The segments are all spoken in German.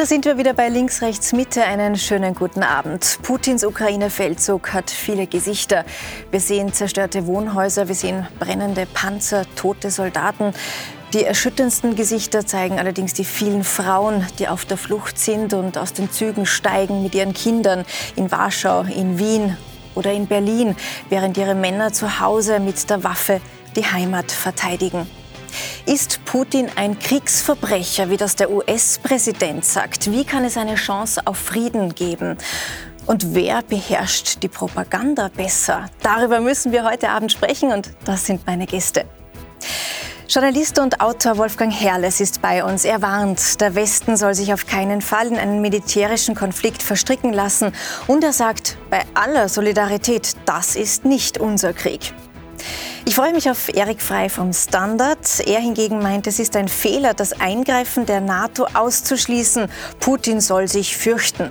Und da sind wir wieder bei Links, Rechts, Mitte. Einen schönen guten Abend. Putins Ukraine-Feldzug hat viele Gesichter. Wir sehen zerstörte Wohnhäuser, wir sehen brennende Panzer, tote Soldaten. Die erschütterndsten Gesichter zeigen allerdings die vielen Frauen, die auf der Flucht sind und aus den Zügen steigen mit ihren Kindern in Warschau, in Wien oder in Berlin, während ihre Männer zu Hause mit der Waffe die Heimat verteidigen. Ist Putin ein Kriegsverbrecher, wie das der US-Präsident sagt? Wie kann es eine Chance auf Frieden geben? Und wer beherrscht die Propaganda besser? Darüber müssen wir heute Abend sprechen und das sind meine Gäste. Journalist und Autor Wolfgang Herrles ist bei uns. Er warnt, der Westen soll sich auf keinen Fall in einen militärischen Konflikt verstricken lassen. Und er sagt, bei aller Solidarität, das ist nicht unser Krieg. Ich freue mich auf Erik Frei vom Standard. Er hingegen meint, es ist ein Fehler, das Eingreifen der NATO auszuschließen. Putin soll sich fürchten.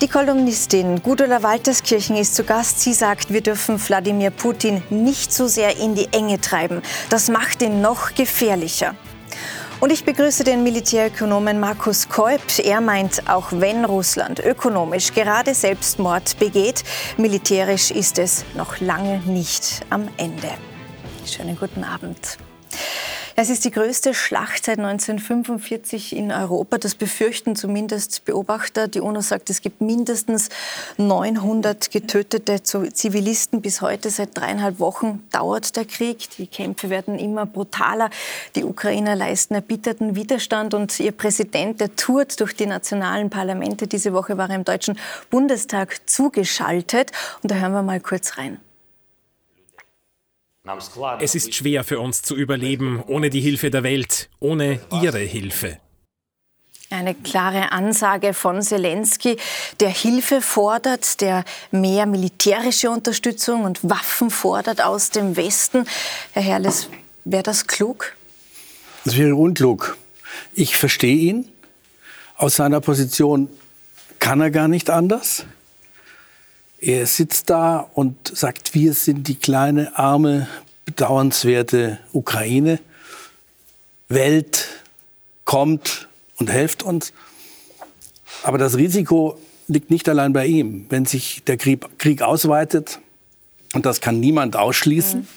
Die Kolumnistin Gudula Walterskirchen ist zu Gast. Sie sagt, wir dürfen Wladimir Putin nicht so sehr in die Enge treiben. Das macht ihn noch gefährlicher. Und ich begrüße den Militärökonomen Markus Kolb. Er meint, auch wenn Russland ökonomisch gerade Selbstmord begeht, militärisch ist es noch lange nicht am Ende. Schönen guten Abend. Es ist die größte Schlacht seit 1945 in Europa. Das befürchten zumindest Beobachter. Die UNO sagt, es gibt mindestens 900 getötete Zivilisten. Bis heute, seit dreieinhalb Wochen, dauert der Krieg. Die Kämpfe werden immer brutaler. Die Ukrainer leisten erbitterten Widerstand. Und ihr Präsident, der tourt durch die nationalen Parlamente. Diese Woche war er im Deutschen Bundestag zugeschaltet. Und da hören wir mal kurz rein. Es ist schwer für uns zu überleben ohne die Hilfe der Welt, ohne Ihre Hilfe. Eine klare Ansage von Zelensky, der Hilfe fordert, der mehr militärische Unterstützung und Waffen fordert aus dem Westen. Herr Herrles, wäre das klug? Das wäre unklug. Ich verstehe ihn. Aus seiner Position kann er gar nicht anders. Er sitzt da und sagt, wir sind die kleine, arme, bedauernswerte Ukraine. Welt kommt und helft uns. Aber das Risiko liegt nicht allein bei ihm. Wenn sich der Krieg, ausweitet, und das kann niemand ausschließen,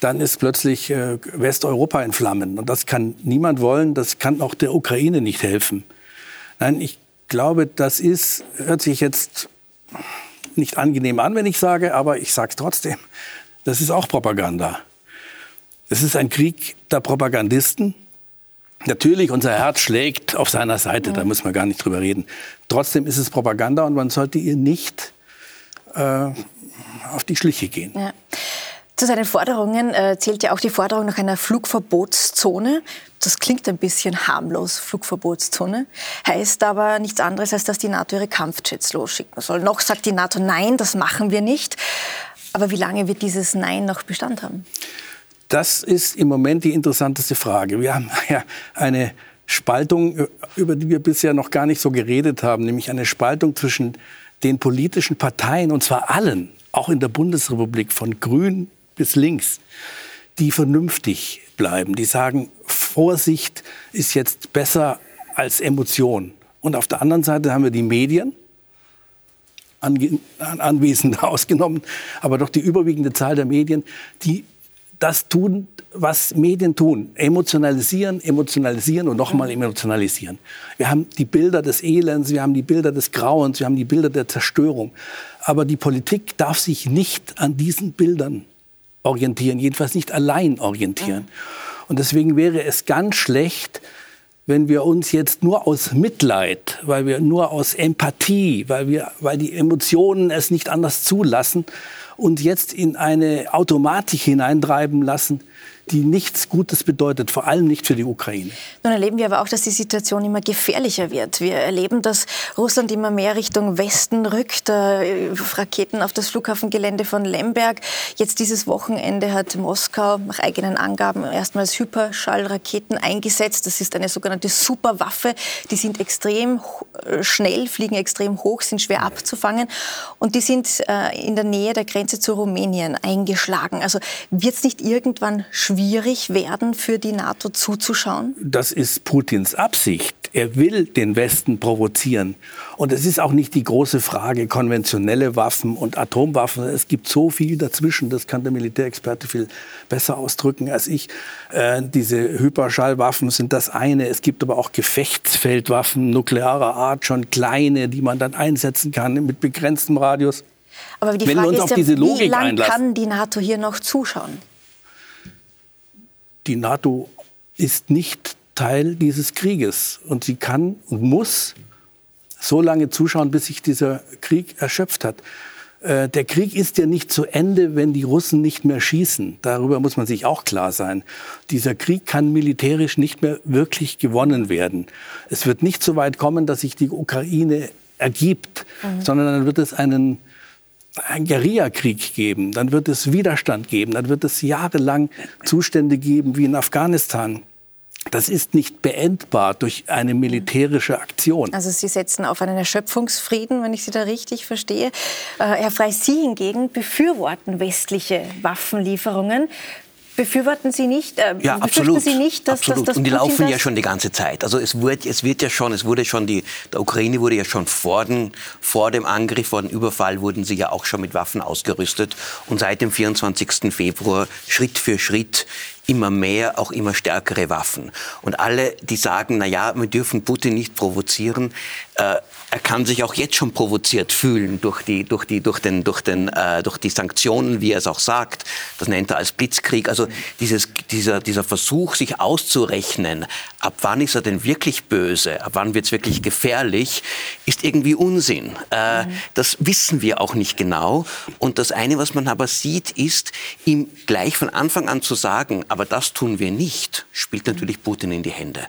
dann ist plötzlich äh, Westeuropa in Flammen. Und das kann niemand wollen, das kann auch der Ukraine nicht helfen. Nein, ich glaube, das ist, hört sich jetzt nicht angenehm an, wenn ich sage, aber ich sage es trotzdem. Das ist auch Propaganda. Es ist ein Krieg der Propagandisten. Natürlich, unser Herz schlägt auf seiner Seite, da muss man gar nicht drüber reden. Trotzdem ist es Propaganda und man sollte ihr nicht äh, auf die Schliche gehen. Ja. Zu seinen Forderungen äh, zählt ja auch die Forderung nach einer Flugverbotszone. Das klingt ein bisschen harmlos, Flugverbotszone. Heißt aber nichts anderes, als dass die NATO ihre Kampfjets losschicken soll. Noch sagt die NATO, nein, das machen wir nicht. Aber wie lange wird dieses Nein noch Bestand haben? Das ist im Moment die interessanteste Frage. Wir haben ja eine Spaltung, über die wir bisher noch gar nicht so geredet haben, nämlich eine Spaltung zwischen den politischen Parteien, und zwar allen, auch in der Bundesrepublik, von Grün bis links, die vernünftig bleiben, die sagen, Vorsicht ist jetzt besser als Emotion. Und auf der anderen Seite haben wir die Medien, Anwesende ausgenommen, aber doch die überwiegende Zahl der Medien, die das tun, was Medien tun. Emotionalisieren, emotionalisieren und nochmal emotionalisieren. Wir haben die Bilder des Elends, wir haben die Bilder des Grauens, wir haben die Bilder der Zerstörung. Aber die Politik darf sich nicht an diesen Bildern orientieren, jedenfalls nicht allein orientieren. Und deswegen wäre es ganz schlecht, wenn wir uns jetzt nur aus Mitleid, weil wir nur aus Empathie, weil wir, weil die Emotionen es nicht anders zulassen, uns jetzt in eine Automatik hineintreiben lassen, die nichts Gutes bedeutet, vor allem nicht für die Ukraine. Nun erleben wir aber auch, dass die Situation immer gefährlicher wird. Wir erleben, dass Russland immer mehr Richtung Westen rückt, äh, Raketen auf das Flughafengelände von Lemberg. Jetzt dieses Wochenende hat Moskau nach eigenen Angaben erstmals Hyperschallraketen eingesetzt. Das ist eine sogenannte Superwaffe. Die sind extrem äh, schnell, fliegen extrem hoch, sind schwer abzufangen und die sind äh, in der Nähe der Grenze zu Rumänien eingeschlagen. Also wird es nicht irgendwann schwierig schwierig werden, für die NATO zuzuschauen? Das ist Putins Absicht. Er will den Westen provozieren. Und es ist auch nicht die große Frage konventionelle Waffen und Atomwaffen. Es gibt so viel dazwischen, das kann der Militärexperte viel besser ausdrücken als ich. Äh, diese Hyperschallwaffen sind das eine. Es gibt aber auch Gefechtsfeldwaffen nuklearer Art, schon kleine, die man dann einsetzen kann mit begrenztem Radius. Aber die Wenn Frage ist ja, wie lange kann die NATO hier noch zuschauen? Die NATO ist nicht Teil dieses Krieges. Und sie kann und muss so lange zuschauen, bis sich dieser Krieg erschöpft hat. Äh, der Krieg ist ja nicht zu Ende, wenn die Russen nicht mehr schießen. Darüber muss man sich auch klar sein. Dieser Krieg kann militärisch nicht mehr wirklich gewonnen werden. Es wird nicht so weit kommen, dass sich die Ukraine ergibt, mhm. sondern dann wird es einen einen Guerillakrieg geben, dann wird es Widerstand geben, dann wird es jahrelang Zustände geben wie in Afghanistan. Das ist nicht beendbar durch eine militärische Aktion. Also Sie setzen auf einen Erschöpfungsfrieden, wenn ich Sie da richtig verstehe. Äh, Herr Frey, Sie hingegen befürworten westliche Waffenlieferungen. Befürworten Sie nicht, äh, ja, absolut, Sie nicht, dass, absolut. Dass, dass Und die laufen ja schon die ganze Zeit. Also es wird, es wird ja schon, es wurde schon die, der Ukraine wurde ja schon vor, den, vor dem Angriff, vor dem Überfall wurden sie ja auch schon mit Waffen ausgerüstet. Und seit dem 24. Februar Schritt für Schritt immer mehr, auch immer stärkere Waffen. Und alle, die sagen, na ja, wir dürfen Putin nicht provozieren, äh, er kann sich auch jetzt schon provoziert fühlen durch die, durch die, durch den, durch den, äh, durch die Sanktionen, wie er es auch sagt. Das nennt er als Blitzkrieg. Also dieses, dieser, dieser Versuch, sich auszurechnen, ab wann ist er denn wirklich böse, ab wann wird es wirklich gefährlich, ist irgendwie Unsinn. Äh, mhm. Das wissen wir auch nicht genau. Und das eine, was man aber sieht, ist, ihm gleich von Anfang an zu sagen, aber das tun wir nicht, spielt natürlich Putin in die Hände.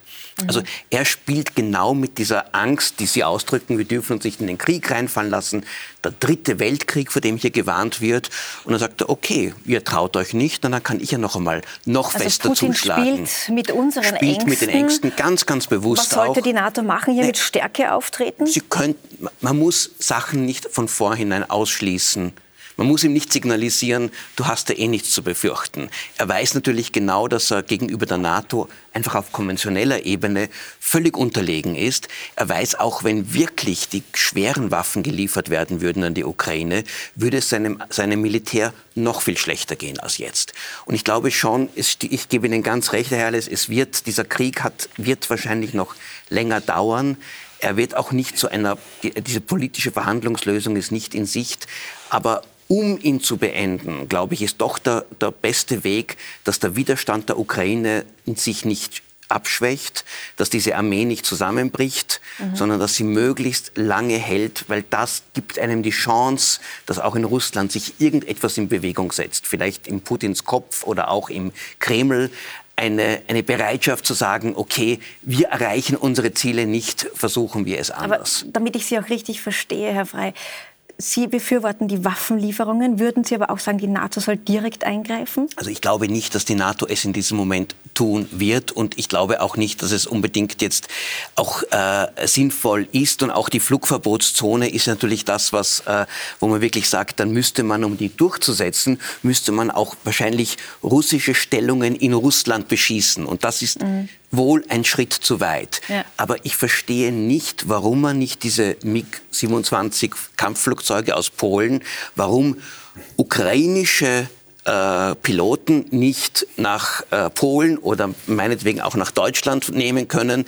Also er spielt genau mit dieser Angst, die Sie ausdrücken, wir dürfen uns nicht in den Krieg reinfallen lassen, der dritte Weltkrieg, vor dem hier gewarnt wird. Und dann sagt er, okay, ihr traut euch nicht, dann kann ich ja noch einmal noch also fester Putin zuschlagen. spielt mit unseren spielt Ängsten. mit den Ängsten ganz, ganz bewusst Was sollte auch. die NATO machen, hier nee, mit Stärke auftreten? Sie könnt, man muss Sachen nicht von vorhinein ausschließen. Man muss ihm nicht signalisieren, du hast ja eh nichts zu befürchten. Er weiß natürlich genau, dass er gegenüber der NATO einfach auf konventioneller Ebene völlig unterlegen ist. Er weiß auch, wenn wirklich die schweren Waffen geliefert werden würden an die Ukraine, würde es seinem, seinem Militär noch viel schlechter gehen als jetzt. Und ich glaube schon, es, ich gebe Ihnen ganz recht, Herr Herrles, es wird, dieser Krieg hat, wird wahrscheinlich noch länger dauern. Er wird auch nicht zu einer, diese politische Verhandlungslösung ist nicht in Sicht. Aber um ihn zu beenden, glaube ich, ist doch der, der beste Weg, dass der Widerstand der Ukraine in sich nicht abschwächt, dass diese Armee nicht zusammenbricht, mhm. sondern dass sie möglichst lange hält, weil das gibt einem die Chance, dass auch in Russland sich irgendetwas in Bewegung setzt, vielleicht in Putins Kopf oder auch im Kreml. Eine, eine Bereitschaft zu sagen, okay, wir erreichen unsere Ziele nicht, versuchen wir es anders. Aber damit ich Sie auch richtig verstehe, Herr Frey, Sie befürworten die Waffenlieferungen. Würden Sie aber auch sagen, die NATO soll direkt eingreifen? Also ich glaube nicht, dass die NATO es in diesem Moment tun wird. Und ich glaube auch nicht, dass es unbedingt jetzt auch äh, sinnvoll ist. Und auch die Flugverbotszone ist natürlich das, was, äh, wo man wirklich sagt, dann müsste man, um die durchzusetzen, müsste man auch wahrscheinlich russische Stellungen in Russland beschießen. Und das ist mhm wohl ein Schritt zu weit. Ja. Aber ich verstehe nicht, warum man nicht diese MiG-27 Kampfflugzeuge aus Polen, warum ukrainische äh, Piloten nicht nach äh, Polen oder meinetwegen auch nach Deutschland nehmen können.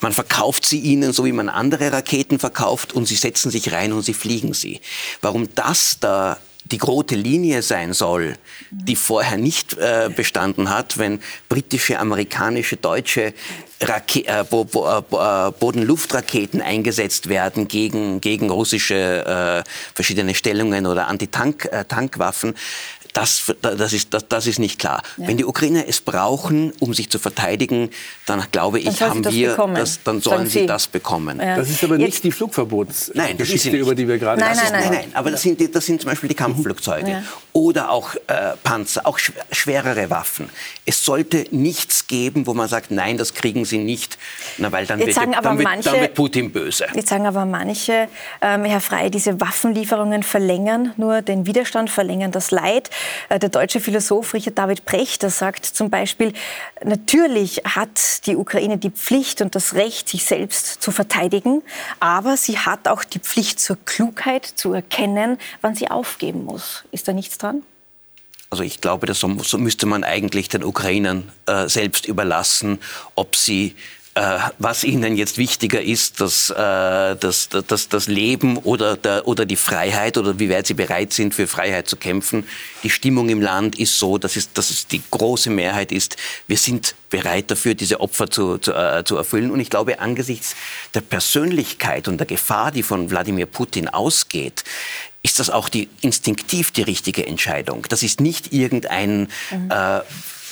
Man verkauft sie ihnen, so wie man andere Raketen verkauft, und sie setzen sich rein und sie fliegen sie. Warum das da die rote Linie sein soll, die vorher nicht äh, bestanden hat, wenn britische, amerikanische, deutsche Rake äh, Bo Bo äh, Boden-Luft-Raketen eingesetzt werden gegen, gegen russische äh, verschiedene Stellungen oder Antitank-Tankwaffen. Äh, das, das, ist, das, das ist nicht klar. Ja. Wenn die Ukrainer es brauchen, um sich zu verteidigen, dann glaube ich, haben wir, das, dann sollen sie, das bekommen. Ja. Das ist aber nicht Jetzt, die Flugverbotsgeschichte, über die wir gerade nein, nein, nein, nein, nein. Aber das sind, das sind zum Beispiel die Kampfflugzeuge ja. oder auch äh, Panzer, auch schwerere Waffen. Es sollte nichts geben, wo man sagt, nein, das kriegen sie nicht, na, weil dann, wird, dann, manche, wird, dann wird, Putin böse. Jetzt sagen aber manche, ähm, Herr Frey, diese Waffenlieferungen verlängern nur den Widerstand, verlängern das Leid. Äh, der deutsche Philosoph Richard David Prechter sagt zum Beispiel, natürlich hat die Ukraine die Pflicht und das Recht, sich selbst zu verteidigen, aber sie hat auch die Pflicht zur Klugheit, zu erkennen, wann sie aufgeben muss. Ist da nichts dran? Also ich glaube, das so müsste man eigentlich den Ukrainern äh, selbst überlassen, ob sie äh, was ihnen jetzt wichtiger ist, das, äh, das, das, das Leben oder, der, oder die Freiheit oder wie weit sie bereit sind, für Freiheit zu kämpfen. Die Stimmung im Land ist so, dass es, dass es die große Mehrheit ist. Wir sind bereit dafür, diese Opfer zu, zu, äh, zu erfüllen. Und ich glaube, angesichts der Persönlichkeit und der Gefahr, die von Wladimir Putin ausgeht, ist das auch die, instinktiv die richtige Entscheidung. Das ist nicht irgendein mhm. äh,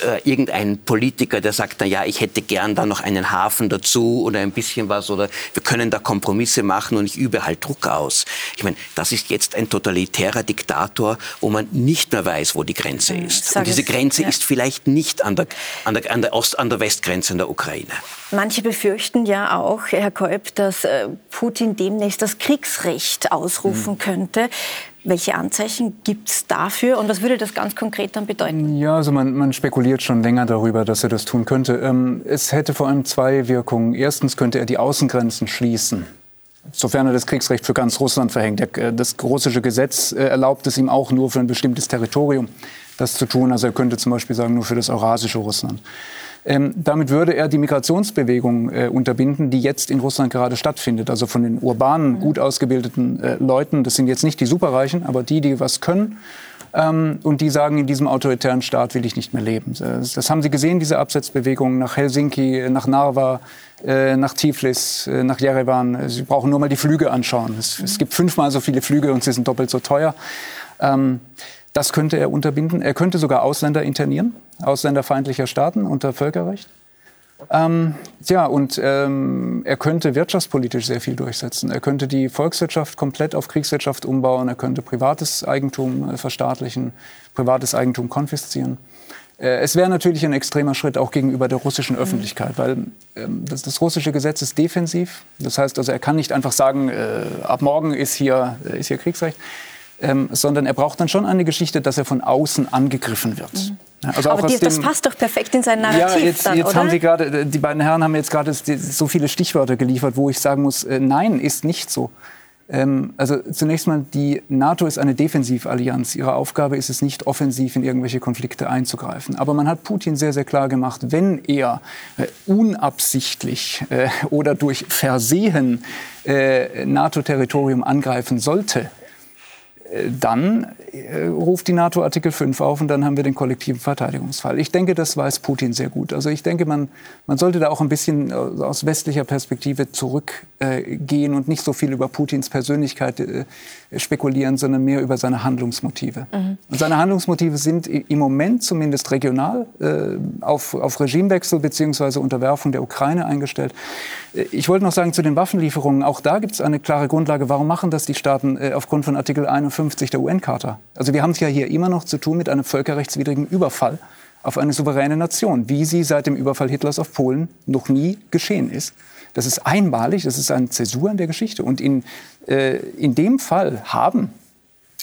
äh, irgendein Politiker, der sagt, na ja, ich hätte gern da noch einen Hafen dazu oder ein bisschen was oder wir können da Kompromisse machen und ich übe halt Druck aus. Ich meine, das ist jetzt ein totalitärer Diktator, wo man nicht mehr weiß, wo die Grenze mhm, ist. Und diese Grenze ist vielleicht nicht an der, an der, an der Ost-, an der Westgrenze in der Ukraine. Manche befürchten ja auch, Herr Kolb, dass äh, Putin demnächst das Kriegsrecht ausrufen mhm. könnte. Welche Anzeichen gibt es dafür und was würde das ganz konkret dann bedeuten? Ja, also man, man spekuliert schon länger darüber, dass er das tun könnte. Ähm, es hätte vor allem zwei Wirkungen. Erstens könnte er die Außengrenzen schließen. Sofern er das Kriegsrecht für ganz Russland verhängt. Äh, das russische Gesetz äh, erlaubt es ihm auch nur für ein bestimmtes Territorium, das zu tun. Also er könnte zum Beispiel sagen, nur für das eurasische Russland. Ähm, damit würde er die Migrationsbewegung äh, unterbinden, die jetzt in Russland gerade stattfindet. Also von den urbanen, mhm. gut ausgebildeten äh, Leuten. Das sind jetzt nicht die Superreichen, aber die, die was können. Ähm, und die sagen, in diesem autoritären Staat will ich nicht mehr leben. Das, das haben Sie gesehen, diese Absetzbewegung nach Helsinki, nach Narva, äh, nach Tiflis, äh, nach Jerewan. Sie brauchen nur mal die Flüge anschauen. Es, es gibt fünfmal so viele Flüge und sie sind doppelt so teuer. Ähm, das könnte er unterbinden. Er könnte sogar Ausländer internieren, ausländerfeindlicher Staaten unter Völkerrecht. Ähm, ja, und ähm, er könnte wirtschaftspolitisch sehr viel durchsetzen. Er könnte die Volkswirtschaft komplett auf Kriegswirtschaft umbauen. Er könnte privates Eigentum äh, verstaatlichen, privates Eigentum konfiszieren. Äh, es wäre natürlich ein extremer Schritt auch gegenüber der russischen Öffentlichkeit, weil ähm, das, das, russische Gesetz ist defensiv. Das heißt also, er kann nicht einfach sagen, äh, ab morgen ist hier, äh, ist hier Kriegsrecht ähm, sondern er braucht dann schon eine Geschichte, dass er von außen angegriffen wird. Mhm. Also Aber die, das passt doch perfekt in sein Narrativ. Ja, jetzt, dann, jetzt haben Sie gerade, die beiden Herren haben jetzt gerade so viele Stichwörter geliefert, wo ich sagen muss, äh, nein, ist nicht so. Ähm, also zunächst mal, die NATO ist eine Defensivallianz. Ihre Aufgabe ist es nicht, offensiv in irgendwelche Konflikte einzugreifen. Aber man hat Putin sehr, sehr klar gemacht, wenn er äh, unabsichtlich äh, oder durch Versehen äh, NATO-Territorium angreifen sollte, dann äh, ruft die NATO Artikel 5 auf und dann haben wir den kollektiven Verteidigungsfall. Ich denke, das weiß Putin sehr gut. Also ich denke, man, man sollte da auch ein bisschen äh, aus westlicher Perspektive zurückgehen äh, und nicht so viel über Putins Persönlichkeit äh, spekulieren, sondern mehr über seine Handlungsmotive. Mhm. Und seine Handlungsmotive sind im Moment zumindest regional äh, auf, auf Regimewechsel bzw. Unterwerfung der Ukraine eingestellt. Äh, ich wollte noch sagen zu den Waffenlieferungen, auch da gibt es eine klare Grundlage. Warum machen das die Staaten äh, aufgrund von Artikel 51 der UN-Charta? Also wir haben es ja hier immer noch zu tun mit einem völkerrechtswidrigen Überfall auf eine souveräne Nation, wie sie seit dem Überfall Hitlers auf Polen noch nie geschehen ist. Das ist einmalig, das ist eine Zäsur in der Geschichte. Und in, in dem Fall haben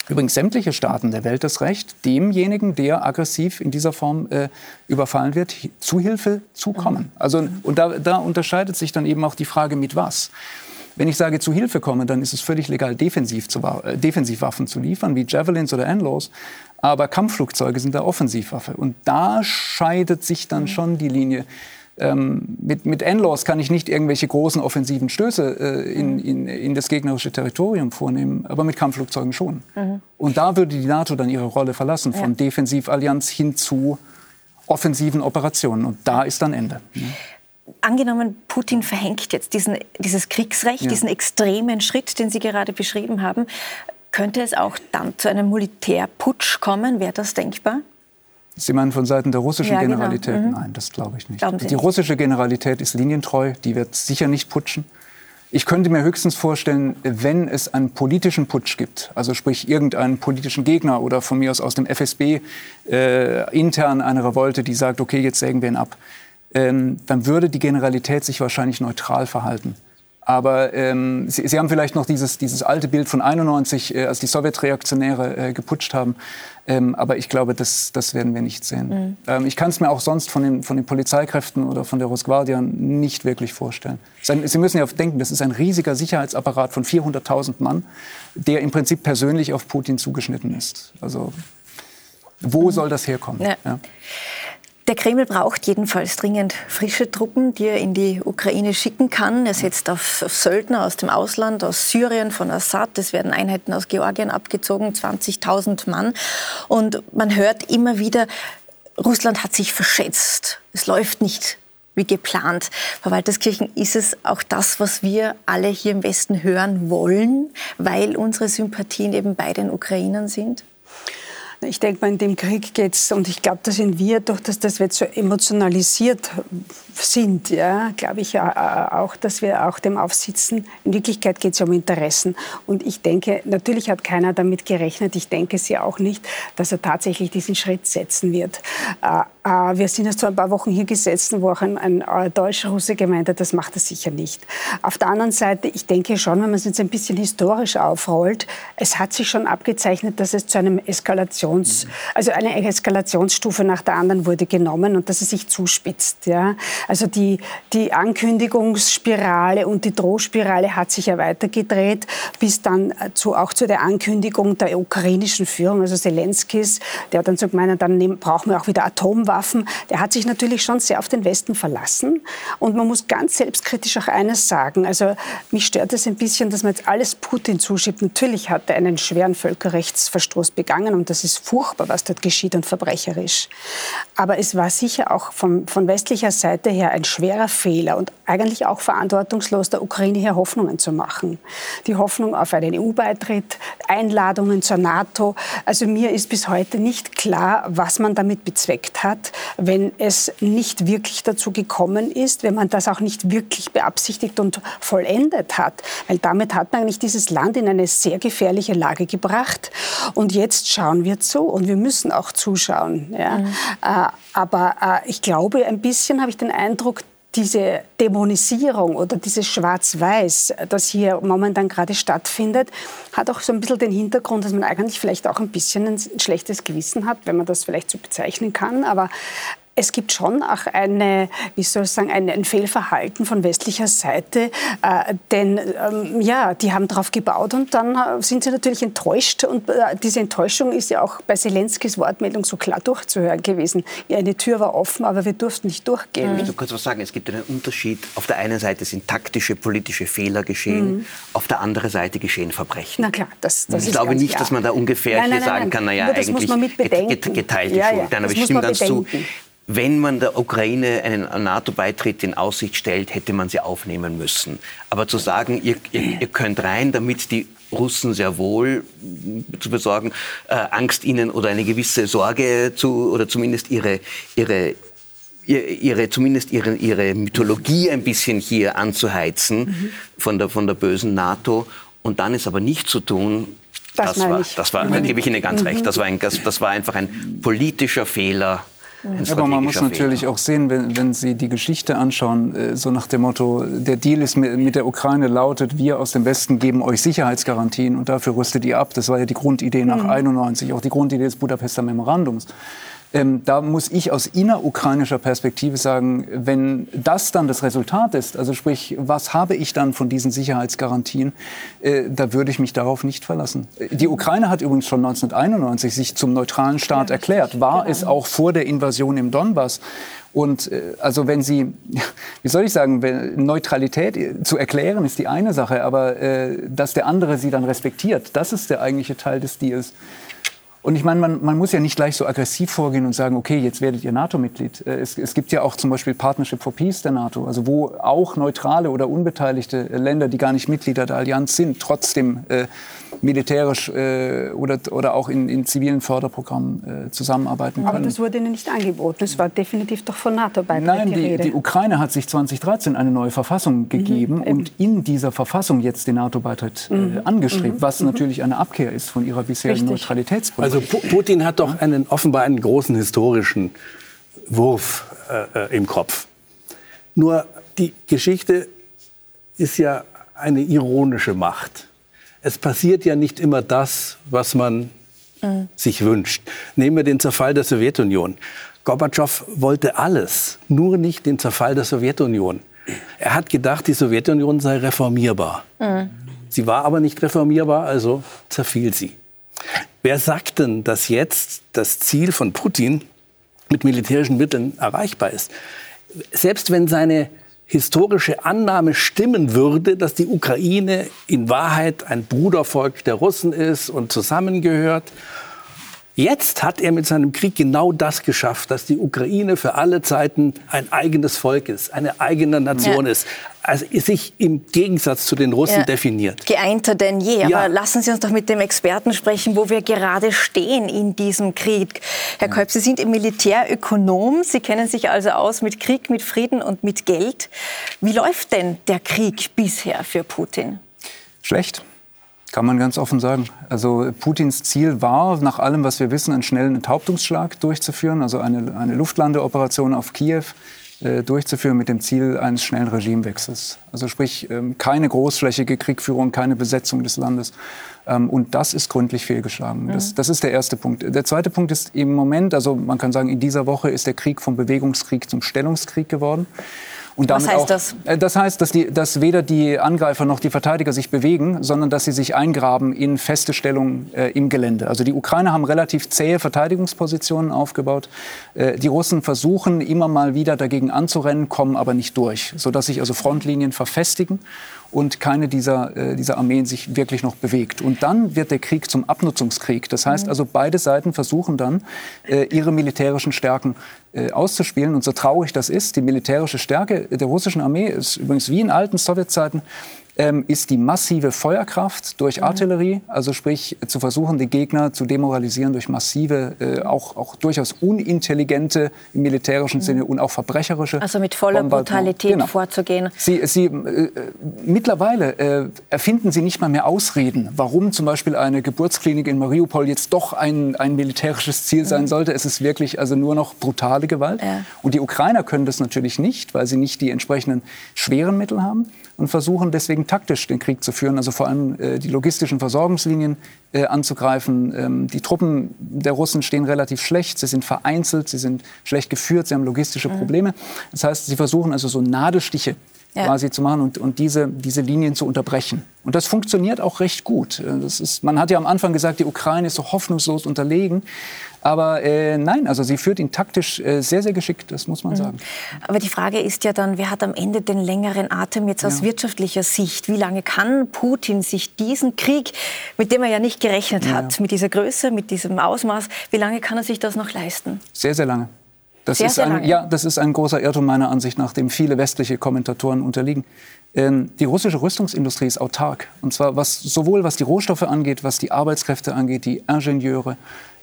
übrigens sämtliche Staaten der Welt das Recht, demjenigen, der aggressiv in dieser Form äh, überfallen wird, Zuhilfe zu kommen. Also, und da, da unterscheidet sich dann eben auch die Frage, mit was. Wenn ich sage zu Hilfe kommen, dann ist es völlig legal, defensiv zu, äh, Defensivwaffen zu liefern, wie Javelins oder Enlos. Aber Kampfflugzeuge sind der Offensivwaffe. Und da scheidet sich dann schon die Linie. Ähm, mit, mit Enlos kann ich nicht irgendwelche großen offensiven Stöße äh, in, in, in, das gegnerische Territorium vornehmen, aber mit Kampfflugzeugen schon. Mhm. Und da würde die NATO dann ihre Rolle verlassen, von ja. Defensivallianz hin zu offensiven Operationen. Und da ist dann Ende. Mhm angenommen, Putin verhängt jetzt diesen, dieses Kriegsrecht, ja. diesen extremen Schritt, den Sie gerade beschrieben haben, könnte es auch dann zu einem Militärputsch kommen? Wäre das denkbar? Sie meinen von Seiten der russischen ja, genau. Generalität? Mhm. Nein, das glaube ich nicht. Die nicht. russische Generalität ist linientreu, die wird sicher nicht putschen. Ich könnte mir höchstens vorstellen, wenn es einen politischen Putsch gibt, also sprich irgendeinen politischen Gegner oder von mir aus aus dem FSB äh, intern eine Revolte, die sagt, okay, jetzt sägen wir ihn ab, ähm, dann würde die Generalität sich wahrscheinlich neutral verhalten. Aber ähm, Sie, Sie, haben vielleicht noch dieses, dieses alte Bild von 91, äh, als die Sowjetreaktionäre äh, geputscht haben. Ähm, aber ich glaube, das, das werden wir nicht sehen. Mhm. Ähm, ich kann es mir auch sonst von den, von den Polizeikräften oder von der Rosguardia nicht wirklich vorstellen. Ein, Sie müssen ja denken, das ist ein riesiger Sicherheitsapparat von 400.000 Mann, der im Prinzip persönlich auf Putin zugeschnitten ist. Also wo mhm. soll das herkommen? Ja. Ja. Der Kreml braucht jedenfalls dringend frische Truppen, die er in die Ukraine schicken kann. Er setzt auf, auf Söldner aus dem Ausland, aus Syrien, von Assad. Es werden Einheiten aus Georgien abgezogen, 20.000 Mann. Und man hört immer wieder, Russland hat sich verschätzt. Es läuft nicht wie geplant. Frau Walterskirchen, ist es auch das, was wir alle hier im Westen hören wollen, weil unsere Sympathien eben bei den Ukrainern sind? Ich denke mal, in dem Krieg geht es, und ich glaube, da sind wir, das, dass wir jetzt so emotionalisiert sind, ja, glaube ich ja äh, auch, dass wir auch dem aufsitzen. In Wirklichkeit geht es um Interessen. Und ich denke, natürlich hat keiner damit gerechnet, ich denke sie auch nicht, dass er tatsächlich diesen Schritt setzen wird. Äh, äh, wir sind erst vor ein paar Wochen hier gesessen, wo auch ein, ein Deutsch-Russe gemeint hat, das macht er sicher nicht. Auf der anderen Seite, ich denke schon, wenn man es jetzt ein bisschen historisch aufrollt, es hat sich schon abgezeichnet, dass es zu einem Eskalation Eskalations, also eine Eskalationsstufe nach der anderen wurde genommen und dass es sich zuspitzt. Ja. Also die, die Ankündigungsspirale und die Drohspirale hat sich ja weitergedreht, bis dann zu, auch zu der Ankündigung der ukrainischen Führung, also Zelenskis, der dann so gemeint hat, dann nehmen, brauchen wir auch wieder Atomwaffen. Der hat sich natürlich schon sehr auf den Westen verlassen. Und man muss ganz selbstkritisch auch eines sagen. Also mich stört es ein bisschen, dass man jetzt alles Putin zuschiebt. Natürlich hat er einen schweren Völkerrechtsverstoß begangen und das ist furchtbar, was dort geschieht und verbrecherisch. Aber es war sicher auch vom, von westlicher Seite her ein schwerer Fehler und eigentlich auch verantwortungslos, der Ukraine hier Hoffnungen zu machen. Die Hoffnung auf einen EU-Beitritt, Einladungen zur NATO. Also mir ist bis heute nicht klar, was man damit bezweckt hat, wenn es nicht wirklich dazu gekommen ist, wenn man das auch nicht wirklich beabsichtigt und vollendet hat. Weil damit hat man eigentlich dieses Land in eine sehr gefährliche Lage gebracht. Und jetzt schauen wir zu und wir müssen auch zuschauen. Ja. Mhm. Äh, aber äh, ich glaube, ein bisschen habe ich den Eindruck, diese Dämonisierung oder dieses Schwarz-Weiß, das hier momentan gerade stattfindet, hat auch so ein bisschen den Hintergrund, dass man eigentlich vielleicht auch ein bisschen ein schlechtes Gewissen hat, wenn man das vielleicht so bezeichnen kann. Aber es gibt schon auch eine, wie soll ich sagen, ein, ein Fehlverhalten von westlicher Seite, äh, denn ähm, ja, die haben darauf gebaut und dann äh, sind sie natürlich enttäuscht und äh, diese Enttäuschung ist ja auch bei Zelenskis Wortmeldung so klar durchzuhören gewesen. Ja, eine Tür war offen, aber wir durften nicht durchgehen. Ich will kurz was sagen. Es gibt einen Unterschied. Auf der einen Seite sind taktische politische Fehler geschehen, mhm. auf der anderen Seite geschehen Verbrechen. Na klar, das, das Ich glaube nicht, klar. dass man da ungefähr nein, nein, nein, sagen kann, naja, eigentlich geteilte ja, Schuld. Ja, aber ich stimme ganz zu wenn man der Ukraine einen NATO-Beitritt in Aussicht stellt, hätte man sie aufnehmen müssen. Aber zu sagen, ihr, ihr, ihr könnt rein, damit die Russen sehr wohl zu besorgen, äh, Angst ihnen oder eine gewisse Sorge zu, oder zumindest ihre, ihre, ihre, zumindest ihre, ihre Mythologie ein bisschen hier anzuheizen mhm. von, der, von der bösen NATO. Und dann ist aber nicht zu tun, das, das war, das war, da gebe ich Ihnen ganz mhm. recht, das war, ein, das, das war einfach ein politischer Fehler aber man muss natürlich auch sehen, wenn, wenn, Sie die Geschichte anschauen, äh, so nach dem Motto, der Deal ist mit, mit, der Ukraine lautet, wir aus dem Westen geben euch Sicherheitsgarantien und dafür rüstet ihr ab. Das war ja die Grundidee nach mhm. 91, auch die Grundidee des Budapester Memorandums. Ähm, da muss ich aus innerukrainischer Perspektive sagen, wenn das dann das Resultat ist, also sprich, was habe ich dann von diesen Sicherheitsgarantien, äh, da würde ich mich darauf nicht verlassen. Die Ukraine hat übrigens schon 1991 sich zum neutralen Staat ja, erklärt, war es auch vor der Invasion im Donbass. Und äh, also wenn Sie, wie soll ich sagen, Neutralität äh, zu erklären ist die eine Sache, aber äh, dass der andere sie dann respektiert, das ist der eigentliche Teil des Deals. Und ich meine, man, man, muss ja nicht gleich so aggressiv vorgehen und sagen, okay, jetzt werdet ihr NATO-Mitglied. Äh, es, es, gibt ja auch zum Beispiel Partnership for Peace der NATO, also wo auch neutrale oder unbeteiligte Länder, die gar nicht Mitglieder der Allianz sind, trotzdem äh, militärisch äh, oder, oder auch in, in zivilen Förderprogrammen äh, zusammenarbeiten können. Aber das wurde Ihnen nicht angeboten. Es war definitiv doch von NATO bei Nein, die, die, Ukraine hat sich 2013 eine neue Verfassung mhm, gegeben mhm, und in dieser Verfassung jetzt den NATO-Beitritt äh, mhm, angestrebt, mhm, was mhm. natürlich eine Abkehr ist von ihrer bisherigen Richtig. Neutralitätspolitik. Also Putin hat doch einen, offenbar einen großen historischen Wurf äh, äh, im Kopf. Nur die Geschichte ist ja eine ironische Macht. Es passiert ja nicht immer das, was man mhm. sich wünscht. Nehmen wir den Zerfall der Sowjetunion. Gorbatschow wollte alles, nur nicht den Zerfall der Sowjetunion. Er hat gedacht, die Sowjetunion sei reformierbar. Mhm. Sie war aber nicht reformierbar, also zerfiel sie. Wer sagt denn, dass jetzt das Ziel von Putin mit militärischen Mitteln erreichbar ist? Selbst wenn seine historische Annahme stimmen würde, dass die Ukraine in Wahrheit ein Brudervolk der Russen ist und zusammengehört Jetzt hat er mit seinem Krieg genau das geschafft, dass die Ukraine für alle Zeiten ein eigenes Volk ist, eine eigene Nation ja. ist, also sich im Gegensatz zu den Russen ja. definiert. Geeinter denn je. Ja. Aber lassen Sie uns doch mit dem Experten sprechen, wo wir gerade stehen in diesem Krieg. Herr ja. Kolb, Sie sind Militärökonom. Sie kennen sich also aus mit Krieg, mit Frieden und mit Geld. Wie läuft denn der Krieg bisher für Putin? Schlecht. Kann man ganz offen sagen. Also Putins Ziel war, nach allem, was wir wissen, einen schnellen Enthauptungsschlag durchzuführen, also eine, eine Luftlandeoperation auf Kiew äh, durchzuführen mit dem Ziel eines schnellen Regimewechsels. Also sprich, ähm, keine großflächige Kriegführung, keine Besetzung des Landes. Ähm, und das ist gründlich fehlgeschlagen. Das, mhm. das ist der erste Punkt. Der zweite Punkt ist im Moment, also man kann sagen, in dieser Woche ist der Krieg vom Bewegungskrieg zum Stellungskrieg geworden. Und damit Was heißt auch, das? Äh, das heißt, dass, die, dass weder die Angreifer noch die Verteidiger sich bewegen, sondern dass sie sich eingraben in feste Stellungen äh, im Gelände. Also die Ukrainer haben relativ zähe Verteidigungspositionen aufgebaut. Äh, die Russen versuchen immer mal wieder dagegen anzurennen, kommen aber nicht durch, sodass sich also Frontlinien verfestigen und keine dieser, äh, dieser Armeen sich wirklich noch bewegt. Und dann wird der Krieg zum Abnutzungskrieg. Das heißt also, beide Seiten versuchen dann, äh, ihre militärischen Stärken äh, auszuspielen. Und so traurig das ist, die militärische Stärke der russischen Armee ist übrigens wie in alten Sowjetzeiten ähm, ist die massive Feuerkraft durch mhm. Artillerie, also sprich zu versuchen, den Gegner zu demoralisieren durch massive, äh, auch, auch durchaus unintelligente im militärischen mhm. Sinne und auch verbrecherische. Also mit voller Brutalität genau. vorzugehen. Sie, sie, äh, mittlerweile äh, erfinden sie nicht mal mehr Ausreden, warum zum Beispiel eine Geburtsklinik in Mariupol jetzt doch ein, ein militärisches Ziel sein mhm. sollte. Es ist wirklich also nur noch brutale Gewalt. Ja. Und die Ukrainer können das natürlich nicht, weil sie nicht die entsprechenden schweren Mittel haben und versuchen deswegen taktisch den Krieg zu führen, also vor allem äh, die logistischen Versorgungslinien äh, anzugreifen. Ähm, die Truppen der Russen stehen relativ schlecht, sie sind vereinzelt, sie sind schlecht geführt, sie haben logistische mhm. Probleme. Das heißt, sie versuchen also so Nadelstiche ja. quasi zu machen und, und diese, diese Linien zu unterbrechen. Und das funktioniert auch recht gut. Äh, das ist, man hat ja am Anfang gesagt, die Ukraine ist so hoffnungslos unterlegen. Aber äh, nein, also sie führt ihn taktisch äh, sehr, sehr geschickt, das muss man mhm. sagen. Aber die Frage ist ja dann, wer hat am Ende den längeren Atem jetzt aus ja. wirtschaftlicher Sicht? Wie lange kann Putin sich diesen Krieg, mit dem er ja nicht gerechnet ja. hat, mit dieser Größe, mit diesem Ausmaß, wie lange kann er sich das noch leisten? Sehr, sehr lange. Das sehr, ist sehr ein, lange. Ja, das ist ein großer Irrtum meiner Ansicht nach, dem viele westliche Kommentatoren unterliegen. Ähm, die russische Rüstungsindustrie ist autark. Und zwar was, sowohl was die Rohstoffe angeht, was die Arbeitskräfte angeht, die Ingenieure,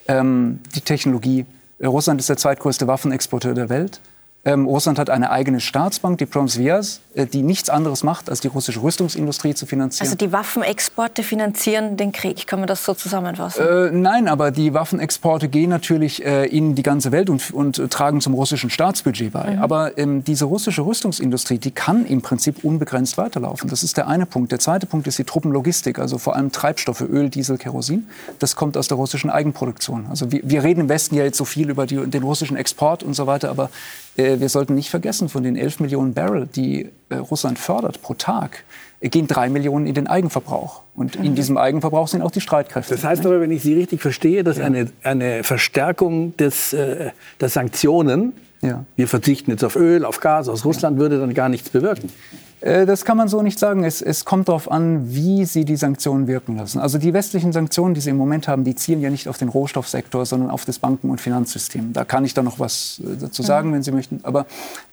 ähm, die Technologie. Russland ist der zweitgrößte Waffenexporteur der Welt. Ähm, Russland hat eine eigene Staatsbank, die Promsvias, äh, die nichts anderes macht, als die russische Rüstungsindustrie zu finanzieren. Also die Waffenexporte finanzieren den Krieg, kann man das so zusammenfassen? Äh, nein, aber die Waffenexporte gehen natürlich äh, in die ganze Welt und, und tragen zum russischen Staatsbudget bei. Mhm. Aber ähm, diese russische Rüstungsindustrie, die kann im Prinzip unbegrenzt weiterlaufen. Das ist der eine Punkt. Der zweite Punkt ist die Truppenlogistik, also vor allem Treibstoffe, Öl, Diesel, Kerosin. Das kommt aus der russischen Eigenproduktion. Also wir, wir reden im Westen ja jetzt so viel über die, den russischen Export und so weiter, aber wir sollten nicht vergessen, von den 11 Millionen Barrel, die äh, Russland fördert pro Tag, äh, gehen drei Millionen in den Eigenverbrauch. Und in mhm. diesem Eigenverbrauch sind auch die Streitkräfte. Das heißt aber, wenn ich Sie richtig verstehe, dass ja. eine, eine Verstärkung des, äh, der Sanktionen, ja. wir verzichten jetzt auf Öl, auf Gas aus Russland, würde dann gar nichts bewirken. Äh, das kann man so nicht sagen. Es, es, kommt darauf an, wie Sie die Sanktionen wirken lassen. Also die westlichen Sanktionen, die Sie im Moment haben, die zielen ja nicht auf den Rohstoffsektor, sondern auf das Banken- und Finanzsystem. Da kann ich dann noch was äh, dazu sagen, mhm. wenn Sie möchten. Aber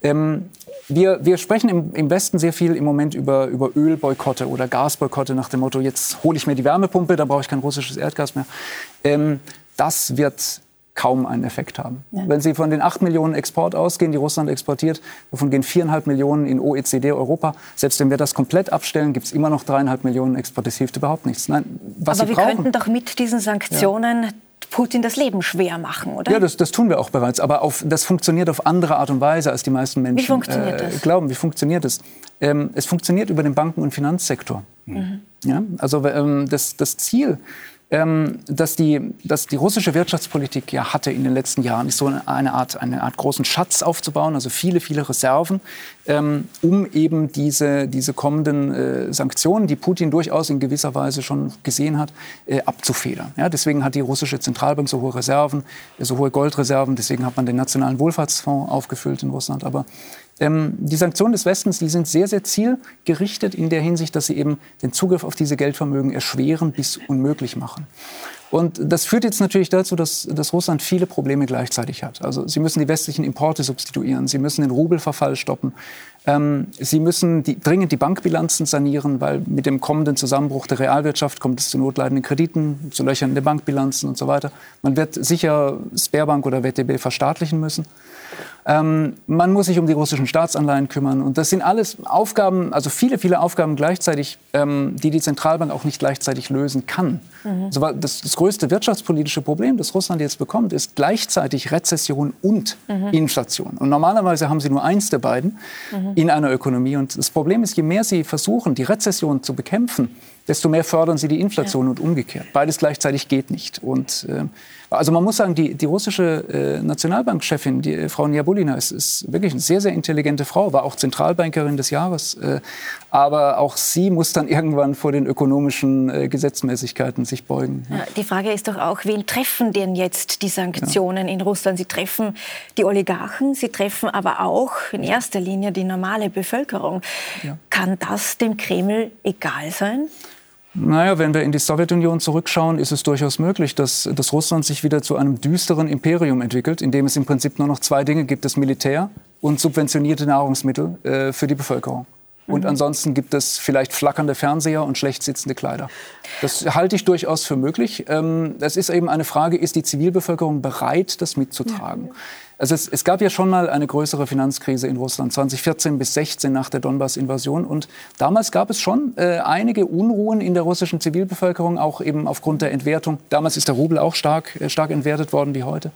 ähm, wir, wir, sprechen im, im, Westen sehr viel im Moment über, über Ölboykotte oder Gasboykotte nach dem Motto, jetzt hole ich mir die Wärmepumpe, da brauche ich kein russisches Erdgas mehr. Ähm, das wird kaum einen Effekt haben. Ja. Wenn Sie von den 8 Millionen Export ausgehen, die Russland exportiert, davon gehen 4,5 Millionen in OECD, Europa. Selbst wenn wir das komplett abstellen, gibt es immer noch 3,5 Millionen Export. Das hilft überhaupt nichts. Nein, was Aber Sie wir brauchen, könnten doch mit diesen Sanktionen ja Putin das Leben schwer machen, oder? Ja, das, das tun wir auch bereits. Aber auf, das funktioniert auf andere Art und Weise, als die meisten Menschen Wie funktioniert äh, das? glauben. Wie funktioniert das? Ähm, es funktioniert über den Banken- und Finanzsektor. Mhm. Ja? Also ähm, das, das Ziel ähm, dass, die, dass die russische Wirtschaftspolitik ja hatte in den letzten Jahren, ist so eine Art, eine Art großen Schatz aufzubauen, also viele, viele Reserven, ähm, um eben diese, diese kommenden äh, Sanktionen, die Putin durchaus in gewisser Weise schon gesehen hat, äh, abzufedern. Ja, deswegen hat die russische Zentralbank so hohe Reserven, äh, so hohe Goldreserven, deswegen hat man den Nationalen Wohlfahrtsfonds aufgefüllt in Russland. Aber ähm, die Sanktionen des Westens, die sind sehr, sehr zielgerichtet in der Hinsicht, dass sie eben den Zugriff auf diese Geldvermögen erschweren bis unmöglich machen. Und das führt jetzt natürlich dazu, dass, dass Russland viele Probleme gleichzeitig hat. Also sie müssen die westlichen Importe substituieren, sie müssen den Rubelverfall stoppen, ähm, sie müssen die, dringend die Bankbilanzen sanieren, weil mit dem kommenden Zusammenbruch der Realwirtschaft kommt es zu notleidenden Krediten, zu Löchern den Bankbilanzen und so weiter. Man wird sicher Sperrbank oder WTB verstaatlichen müssen. Ähm, man muss sich um die russischen Staatsanleihen kümmern. Und das sind alles Aufgaben, also viele, viele Aufgaben gleichzeitig, ähm, die die Zentralbank auch nicht gleichzeitig lösen kann. Mhm. Also das, das, größte wirtschaftspolitische Problem, das Russland jetzt bekommt, ist gleichzeitig Rezession und mhm. Inflation. Und normalerweise haben sie nur eins der beiden mhm. in einer Ökonomie. Und das Problem ist, je mehr sie versuchen, die Rezession zu bekämpfen, desto mehr fördern sie die Inflation ja. und umgekehrt. Beides gleichzeitig geht nicht. Und äh, also man muss sagen, die, die russische äh, Nationalbankchefin, die äh, Frau Niabulina, ist, ist, wirklich eine sehr, sehr intelligente Frau, war auch Zentralbankerin des Jahres. Äh, aber auch sie muss dann irgendwann vor den ökonomischen äh, Gesetzmäßigkeiten sich beugen. Ja. Die Frage ist doch auch, wen treffen denn jetzt die Sanktionen ja. in Russland? Sie treffen die Oligarchen, sie treffen aber auch in erster Linie die normale Bevölkerung. Ja. Kann das dem Kreml egal sein? Naja, wenn wir in die Sowjetunion zurückschauen, ist es durchaus möglich, dass, dass Russland sich wieder zu einem düsteren Imperium entwickelt, in dem es im Prinzip nur noch zwei Dinge gibt, das Militär und subventionierte Nahrungsmittel äh, für die Bevölkerung. Und mhm. ansonsten gibt es vielleicht flackernde Fernseher und schlecht sitzende Kleider. Das halte ich durchaus für möglich. Ähm, es ist eben eine Frage, ist die Zivilbevölkerung bereit, das mitzutragen? Ja. Also es, es, gab ja schon mal eine größere Finanzkrise in Russland, 2014 bis 16 nach der Donbass-Invasion. Und damals gab es schon äh, einige Unruhen in der russischen Zivilbevölkerung, auch eben aufgrund der Entwertung. Damals ist der Rubel auch stark, äh, stark entwertet worden wie heute.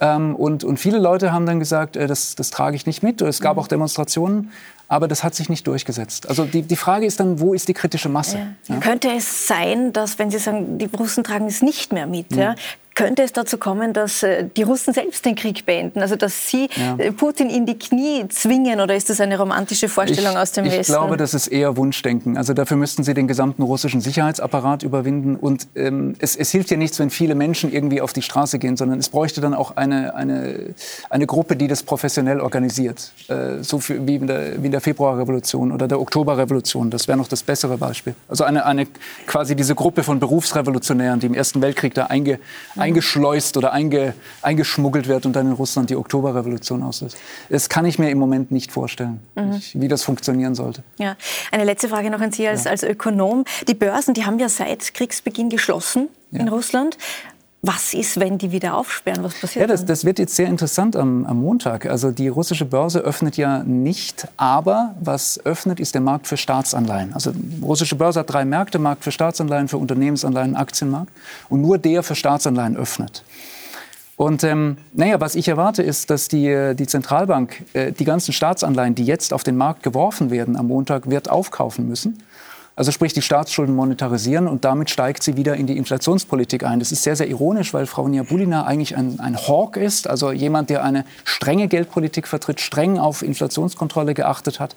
Ähm, und, und viele Leute haben dann gesagt, äh, das, das trage ich nicht mit. Es gab mhm. auch Demonstrationen aber das hat sich nicht durchgesetzt. Also die, die Frage ist dann, wo ist die kritische Masse? Ja. Ja. Könnte es sein, dass, wenn Sie sagen, die Russen tragen es nicht mehr mit, mhm. ja, könnte es dazu kommen, dass äh, die Russen selbst den Krieg beenden? Also dass sie ja. Äh, Putin in die Knie zwingen? Oder ist das eine romantische Vorstellung ich, aus dem ich Westen? Ich glaube, das ist eher Wunschdenken. Also dafür müssten sie den gesamten russischen Sicherheitsapparat überwinden. Und ähm, es, es, hilft ja nichts, wenn viele Menschen irgendwie auf die Straße gehen, sondern es bräuchte dann auch eine, eine, eine Gruppe, die das professionell organisiert. Äh, so für, wie, in der, wie in der Februarrevolution oder der Oktoberrevolution. Das wäre noch das bessere Beispiel. Also eine, eine quasi diese Gruppe von Berufsrevolutionären, die im Ersten Weltkrieg da einge, mhm eingeschleust oder einge, eingeschmuggelt wird und dann in Russland die Oktoberrevolution auslöst. Das kann ich mir im Moment nicht vorstellen, mhm. wie das funktionieren sollte. Ja. Eine letzte Frage noch an Sie als, ja. als Ökonom. Die Börsen, die haben ja seit Kriegsbeginn geschlossen ja. in Russland. Was ist, wenn die wieder aufsperren? Was passiert? Ja, das, das wird jetzt sehr interessant am, am, Montag. Also die russische Börse öffnet ja nicht, aber was öffnet, ist der Markt für Staatsanleihen. Also die russische Börse hat drei Märkte: Markt für Staatsanleihen, für Unternehmensanleihen, Aktienmarkt. Und nur der für Staatsanleihen öffnet. Und ähm, naja, was ich erwarte, ist, dass die, die Zentralbank äh, die ganzen Staatsanleihen, die jetzt auf den Markt geworfen werden am Montag, wird aufkaufen müssen. Also sprich die Staatsschulden monetarisieren und damit steigt sie wieder in die Inflationspolitik ein. Das ist sehr, sehr ironisch, weil Frau Niabulina eigentlich ein, ein Hawk ist, also jemand, der eine strenge Geldpolitik vertritt, streng auf Inflationskontrolle geachtet hat.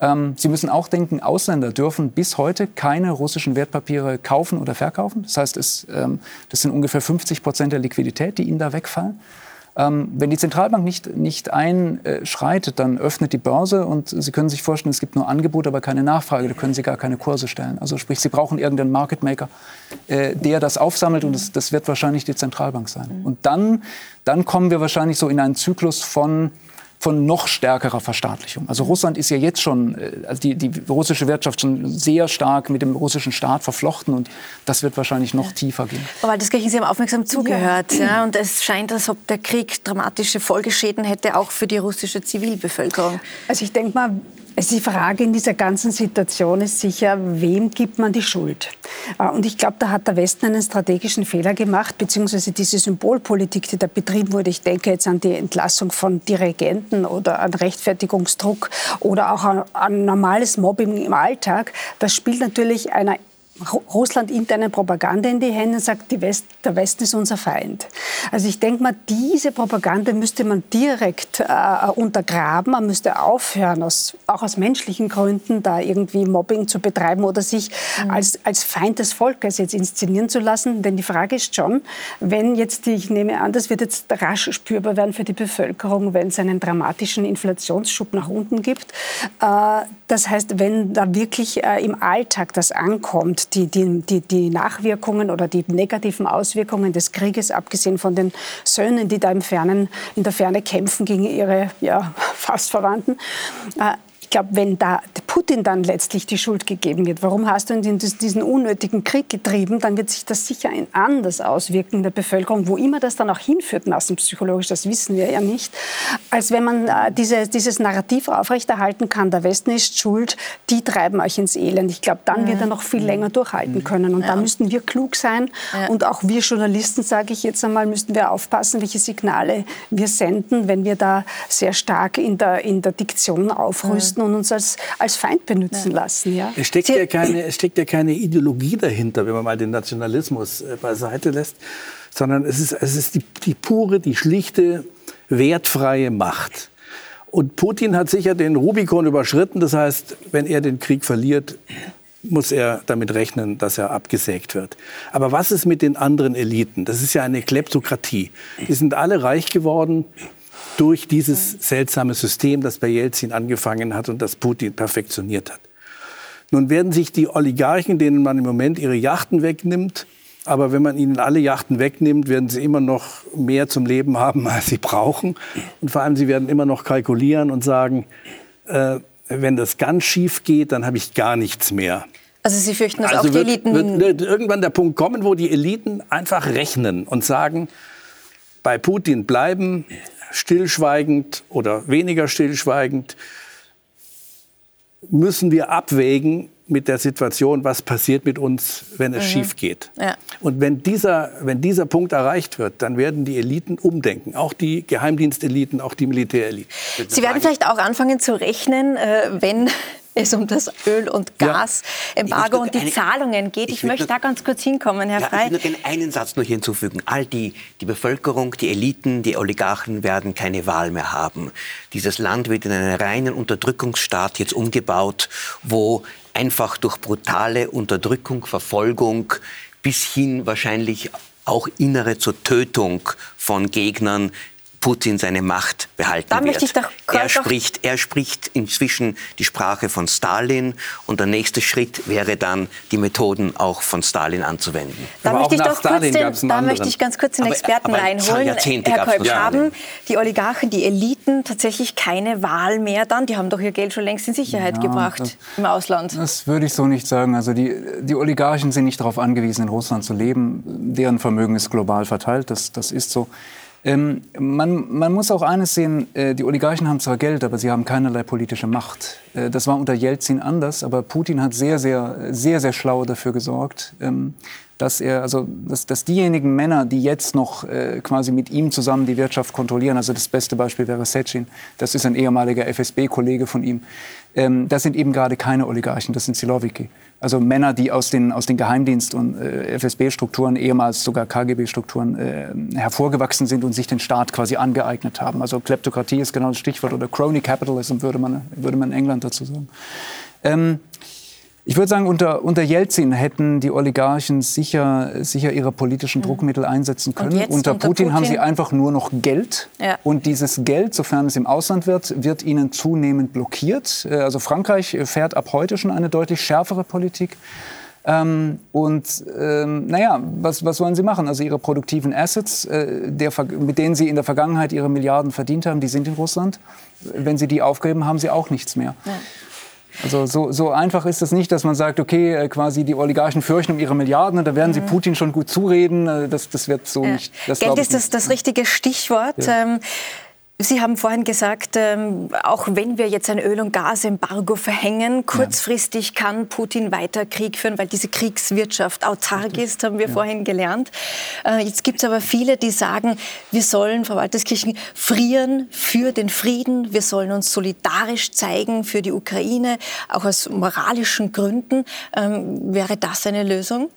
Ähm, Sie müssen auch denken, Ausländer dürfen bis heute keine russischen Wertpapiere kaufen oder verkaufen. Das heißt, es, ähm, das sind ungefähr 50 Prozent der Liquidität, die ihnen da wegfallen. Ähm, wenn die Zentralbank nicht, nicht einschreitet, dann öffnet die Börse und Sie können sich vorstellen, es gibt nur Angebot, aber keine Nachfrage. Da können Sie gar keine Kurse stellen. Also sprich, Sie brauchen irgendeinen Market Maker, äh, der das aufsammelt und das, das wird wahrscheinlich die Zentralbank sein. Und dann, dann kommen wir wahrscheinlich so in einen Zyklus von von noch stärkerer Verstaatlichung. Also Russland ist ja jetzt schon, äh, also die, die russische Wirtschaft schon sehr stark mit dem russischen Staat verflochten und das wird wahrscheinlich noch tiefer gehen. Frau Waldeskirchen, Sie haben aufmerksam zugehört ja. ja. und es scheint, als ob der Krieg dramatische Folgeschäden hätte, auch für die russische Zivilbevölkerung. Also ich denke mal, die Frage in dieser ganzen Situation ist sicher, wem gibt man die Schuld? Äh, und ich glaube, da hat der Westen einen strategischen Fehler gemacht, beziehungsweise diese Symbolpolitik, die da betrieben wurde. Ich denke jetzt an die Entlassung von Dirigenten oder an Rechtfertigungsdruck oder auch an, an normales Mobbing im Alltag. Das spielt natürlich einer Russland interne Propaganda in die Hände und sagt, die West, der Westen ist unser Feind. Also ich denke mal, diese Propaganda müsste man direkt äh, untergraben. Man müsste aufhören, aus, auch aus menschlichen Gründen, da irgendwie Mobbing zu betreiben oder sich mhm. als, als Feind des Volkes jetzt inszenieren zu lassen. Denn die Frage ist schon, wenn jetzt, ich nehme an, das wird jetzt rasch spürbar werden für die Bevölkerung, wenn es einen dramatischen Inflationsschub nach unten gibt. Äh, das heißt, wenn da wirklich äh, im Alltag das ankommt, die, die, die, die Nachwirkungen oder die negativen Auswirkungen des Krieges, abgesehen von den Söhnen, die da im Fernen, in der Ferne kämpfen gegen ihre ja, fast Verwandten, äh, glaube, wenn da Putin dann letztlich die Schuld gegeben wird, warum hast du diesen unnötigen Krieg getrieben, dann wird sich das sicher anders auswirken in der Bevölkerung, wo immer das dann auch hinführt, massenpsychologisch, das wissen wir ja nicht, als wenn man äh, diese, dieses Narrativ aufrechterhalten kann, der Westen ist schuld, die treiben euch ins Elend. Ich glaube, dann wird er noch viel länger durchhalten können. Und ja. da müssten wir klug sein ja. und auch wir Journalisten, sage ich jetzt einmal, müssten wir aufpassen, welche Signale wir senden, wenn wir da sehr stark in der, in der Diktion aufrüsten und uns als, als Feind benutzen ja. lassen. Ja? Es, steckt ja keine, es steckt ja keine Ideologie dahinter, wenn man mal den Nationalismus äh, beiseite lässt, sondern es ist, es ist die, die pure, die schlichte, wertfreie Macht. Und Putin hat sicher den Rubikon überschritten. Das heißt, wenn er den Krieg verliert, muss er damit rechnen, dass er abgesägt wird. Aber was ist mit den anderen Eliten? Das ist ja eine Kleptokratie. Die sind alle reich geworden durch dieses seltsame System, das bei Jelzin angefangen hat und das Putin perfektioniert hat. Nun werden sich die Oligarchen, denen man im Moment ihre Yachten wegnimmt, aber wenn man ihnen alle Yachten wegnimmt, werden sie immer noch mehr zum Leben haben, als sie brauchen. Und vor allem, sie werden immer noch kalkulieren und sagen, äh, wenn das ganz schief geht, dann habe ich gar nichts mehr. Also Sie fürchten, dass also auch die wird, Eliten... Wird irgendwann der Punkt kommen, wo die Eliten einfach rechnen und sagen, bei Putin bleiben, stillschweigend oder weniger stillschweigend, müssen wir abwägen mit der Situation, was passiert mit uns, wenn es mhm. schief geht. Ja. Und wenn dieser, wenn dieser Punkt erreicht wird, dann werden die Eliten umdenken, auch die Geheimdiensteliten, auch die Militäreliten. Sie werden vielleicht auch anfangen zu rechnen, äh, wenn es um das Öl- und Gasembargo ja. und die eine, Zahlungen geht. Ich, ich möchte da ganz kurz hinkommen, Herr ja, Frey. Ich will nur einen Satz noch hinzufügen. All die, die Bevölkerung, die Eliten, die Oligarchen werden keine Wahl mehr haben. Dieses Land wird in einen reinen Unterdrückungsstaat jetzt umgebaut, wo einfach durch brutale Unterdrückung, Verfolgung bis hin wahrscheinlich auch innere zur Tötung von Gegnern Putin seine Macht behalten da wird. er, spricht, er spricht inzwischen die Sprache von Stalin und der nächste Schritt wäre dann, die Methoden auch von Stalin anzuwenden. Da, möchte ich, doch kurz den, da möchte ich ganz kurz den Experten aber, aber reinholen. Herr Kolb, haben die Oligarchen, die Eliten tatsächlich keine Wahl mehr dann? Die haben doch ihr Geld schon längst in Sicherheit ja, gebracht das, im Ausland. Das würde ich so nicht sagen. Also die, die Oligarchen sind nicht darauf angewiesen, in Russland zu leben. Deren Vermögen ist global verteilt. Das, das ist so. Ähm, man, man, muss auch eines sehen, äh, die Oligarchen haben zwar Geld, aber sie haben keinerlei politische Macht. Äh, das war unter Jelzin anders, aber Putin hat sehr, sehr, sehr, sehr schlau dafür gesorgt, ähm, dass er, also, dass, dass diejenigen Männer, die jetzt noch äh, quasi mit ihm zusammen die Wirtschaft kontrollieren, also das beste Beispiel wäre Secin, das ist ein ehemaliger FSB-Kollege von ihm, ähm, das sind eben gerade keine Oligarchen, das sind Siloviki. Also Männer, die aus den, aus den Geheimdienst- und äh, FSB-Strukturen, ehemals sogar KGB-Strukturen äh, hervorgewachsen sind und sich den Staat quasi angeeignet haben. Also Kleptokratie ist genau das Stichwort oder Crony Capitalism würde man, würde man in England dazu sagen. Ähm, ich würde sagen, unter, unter Jelzin hätten die Oligarchen sicher, sicher ihre politischen mhm. Druckmittel einsetzen können. Unter, unter Putin, Putin, haben sie einfach nur noch Geld. Ja. Und dieses Geld, sofern es im Ausland wird, wird ihnen zunehmend blockiert. Äh, also Frankreich fährt ab heute schon eine deutlich schärfere Politik. Ähm, und ähm, naja, was, was wollen sie machen? Also ihre produktiven Assets, äh, der, mit denen sie in der Vergangenheit ihre Milliarden verdient haben, die sind in Russland. Wenn sie die aufgeben, haben sie auch nichts mehr. Ja. Also so, so einfach ist es nicht, dass man sagt, okay, äh, quasi die Oligarchen fürchten um ihre Milliarden und da werden sie mhm. Putin schon gut zureden. Äh, das, das wird so ja. nicht. Das Geld ist das, das richtige Stichwort. Ja. Ähm, Sie haben vorhin gesagt, ähm, auch wenn wir jetzt ein Öl- und Gasembargo verhängen, kurzfristig ja. kann Putin weiter Krieg führen, weil diese Kriegswirtschaft autark ist, haben wir ja. vorhin gelernt. Äh, jetzt gibt es aber viele, die sagen, wir sollen, Frau Walterskirchen, frieren für den Frieden, wir sollen uns solidarisch zeigen für die Ukraine, auch aus moralischen Gründen. Ähm, wäre das eine Lösung?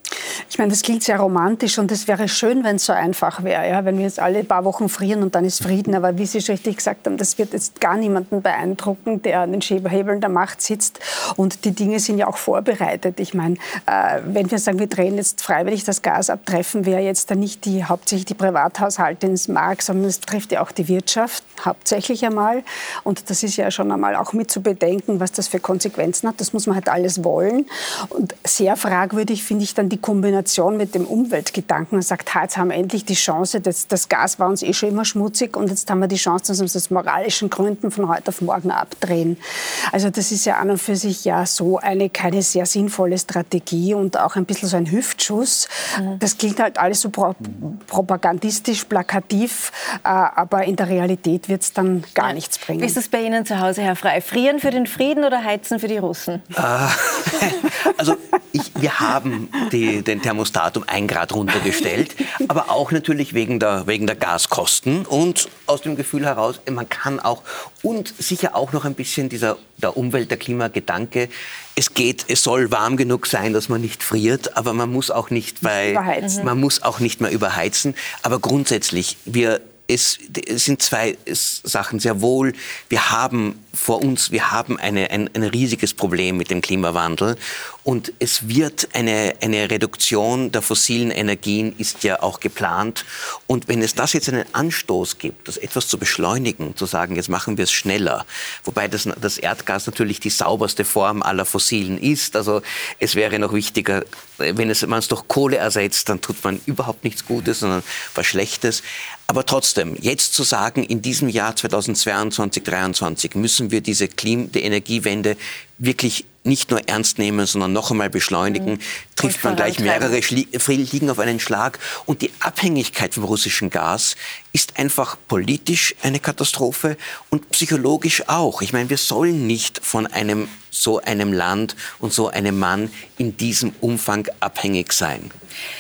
Ich meine, das klingt sehr romantisch und es wäre schön, wenn es so einfach wäre, ja? wenn wir jetzt alle paar Wochen frieren und dann ist Frieden. Aber wie Sie schon richtig gesagt haben, das wird jetzt gar niemanden beeindrucken, der an den Hebeln der Macht sitzt. Und die Dinge sind ja auch vorbereitet. Ich meine, äh, wenn wir sagen, wir drehen jetzt freiwillig das Gas ab, treffen wir jetzt dann nicht die, hauptsächlich die Privathaushalte ins Mark, sondern es trifft ja auch die Wirtschaft, hauptsächlich einmal. Und das ist ja schon einmal auch mit zu bedenken, was das für Konsequenzen hat. Das muss man halt alles wollen. Und sehr fragwürdig finde ich dann die Kombination mit dem Umweltgedanken. Man sagt, ha, jetzt haben wir endlich die Chance, das, das Gas war uns eh schon immer schmutzig und jetzt haben wir die Chance, wir uns aus moralischen Gründen von heute auf morgen abdrehen. Also das ist ja an und für sich ja so eine keine sehr sinnvolle Strategie und auch ein bisschen so ein Hüftschuss. Mhm. Das klingt halt alles so pro propagandistisch, plakativ, äh, aber in der Realität wird es dann gar ja. nichts bringen. Wie ist das bei Ihnen zu Hause, Herr Frei? Frieren für den Frieden oder heizen für die Russen? Äh, also ich, wir haben die, den Thermostat um ein Grad runtergestellt, aber auch natürlich wegen der, wegen der Gaskosten und aus dem Gefühl heraus, man kann auch und sicher auch noch ein bisschen dieser der Umwelt, der Klimagedanke. Es geht, es soll warm genug sein, dass man nicht friert, aber man muss auch nicht bei, man muss auch nicht mehr überheizen. Aber grundsätzlich, wir es, es, sind zwei Sachen sehr wohl. Wir haben vor uns, wir haben eine, ein, ein riesiges Problem mit dem Klimawandel und es wird eine, eine Reduktion der fossilen Energien ist ja auch geplant. Und wenn es das jetzt einen Anstoß gibt, das etwas zu beschleunigen, zu sagen, jetzt machen wir es schneller, wobei das, das Erdgas natürlich die sauberste Form aller fossilen ist. Also es wäre noch wichtiger, wenn es, man es durch Kohle ersetzt, dann tut man überhaupt nichts Gutes, sondern was Schlechtes. Aber trotzdem, jetzt zu sagen, in diesem Jahr 2022, 2023 müssen wir diese Klim die Energiewende wirklich nicht nur ernst nehmen, sondern noch einmal beschleunigen, mhm. trifft man gleich mehrere Fliegen auf einen Schlag. Und die Abhängigkeit vom russischen Gas ist einfach politisch eine Katastrophe und psychologisch auch. Ich meine, wir sollen nicht von einem so einem Land und so einem Mann in diesem Umfang abhängig sein.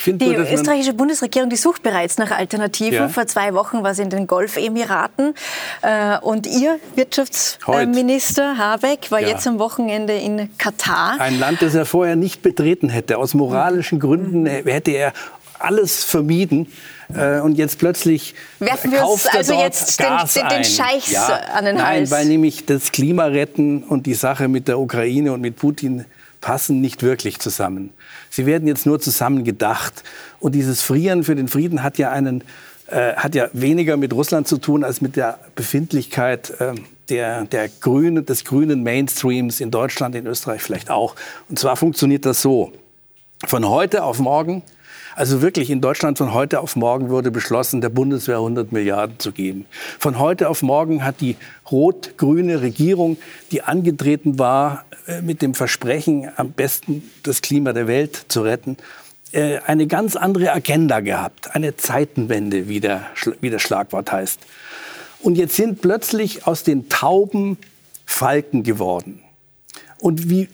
Die nur, österreichische Bundesregierung, die sucht bereits nach Alternativen. Ja. Vor zwei Wochen war sie in den Golfemiraten. Äh, und Ihr Wirtschaftsminister Habeck war ja. jetzt am Wochenende in Katar. Ein Land, das er vorher nicht betreten hätte. Aus moralischen Gründen hätte er alles vermieden. Äh, und jetzt plötzlich Werfen wir kauft also jetzt den, den, den Scheichs ja, an den Nein, Hals. weil nämlich das Klima retten und die Sache mit der Ukraine und mit Putin passen nicht wirklich zusammen. Sie werden jetzt nur zusammen gedacht. Und dieses Frieren für den Frieden hat ja einen äh, hat ja weniger mit Russland zu tun als mit der Befindlichkeit äh, der, der Grüne, des grünen Mainstreams in Deutschland, in Österreich vielleicht auch. Und zwar funktioniert das so. Von heute auf morgen also wirklich in Deutschland von heute auf morgen wurde beschlossen, der Bundeswehr 100 Milliarden zu geben. Von heute auf morgen hat die rot-grüne Regierung, die angetreten war äh, mit dem Versprechen, am besten das Klima der Welt zu retten, äh, eine ganz andere Agenda gehabt. Eine Zeitenwende, wie, der, wie das Schlagwort heißt. Und jetzt sind plötzlich aus den Tauben Falken geworden. Und wie,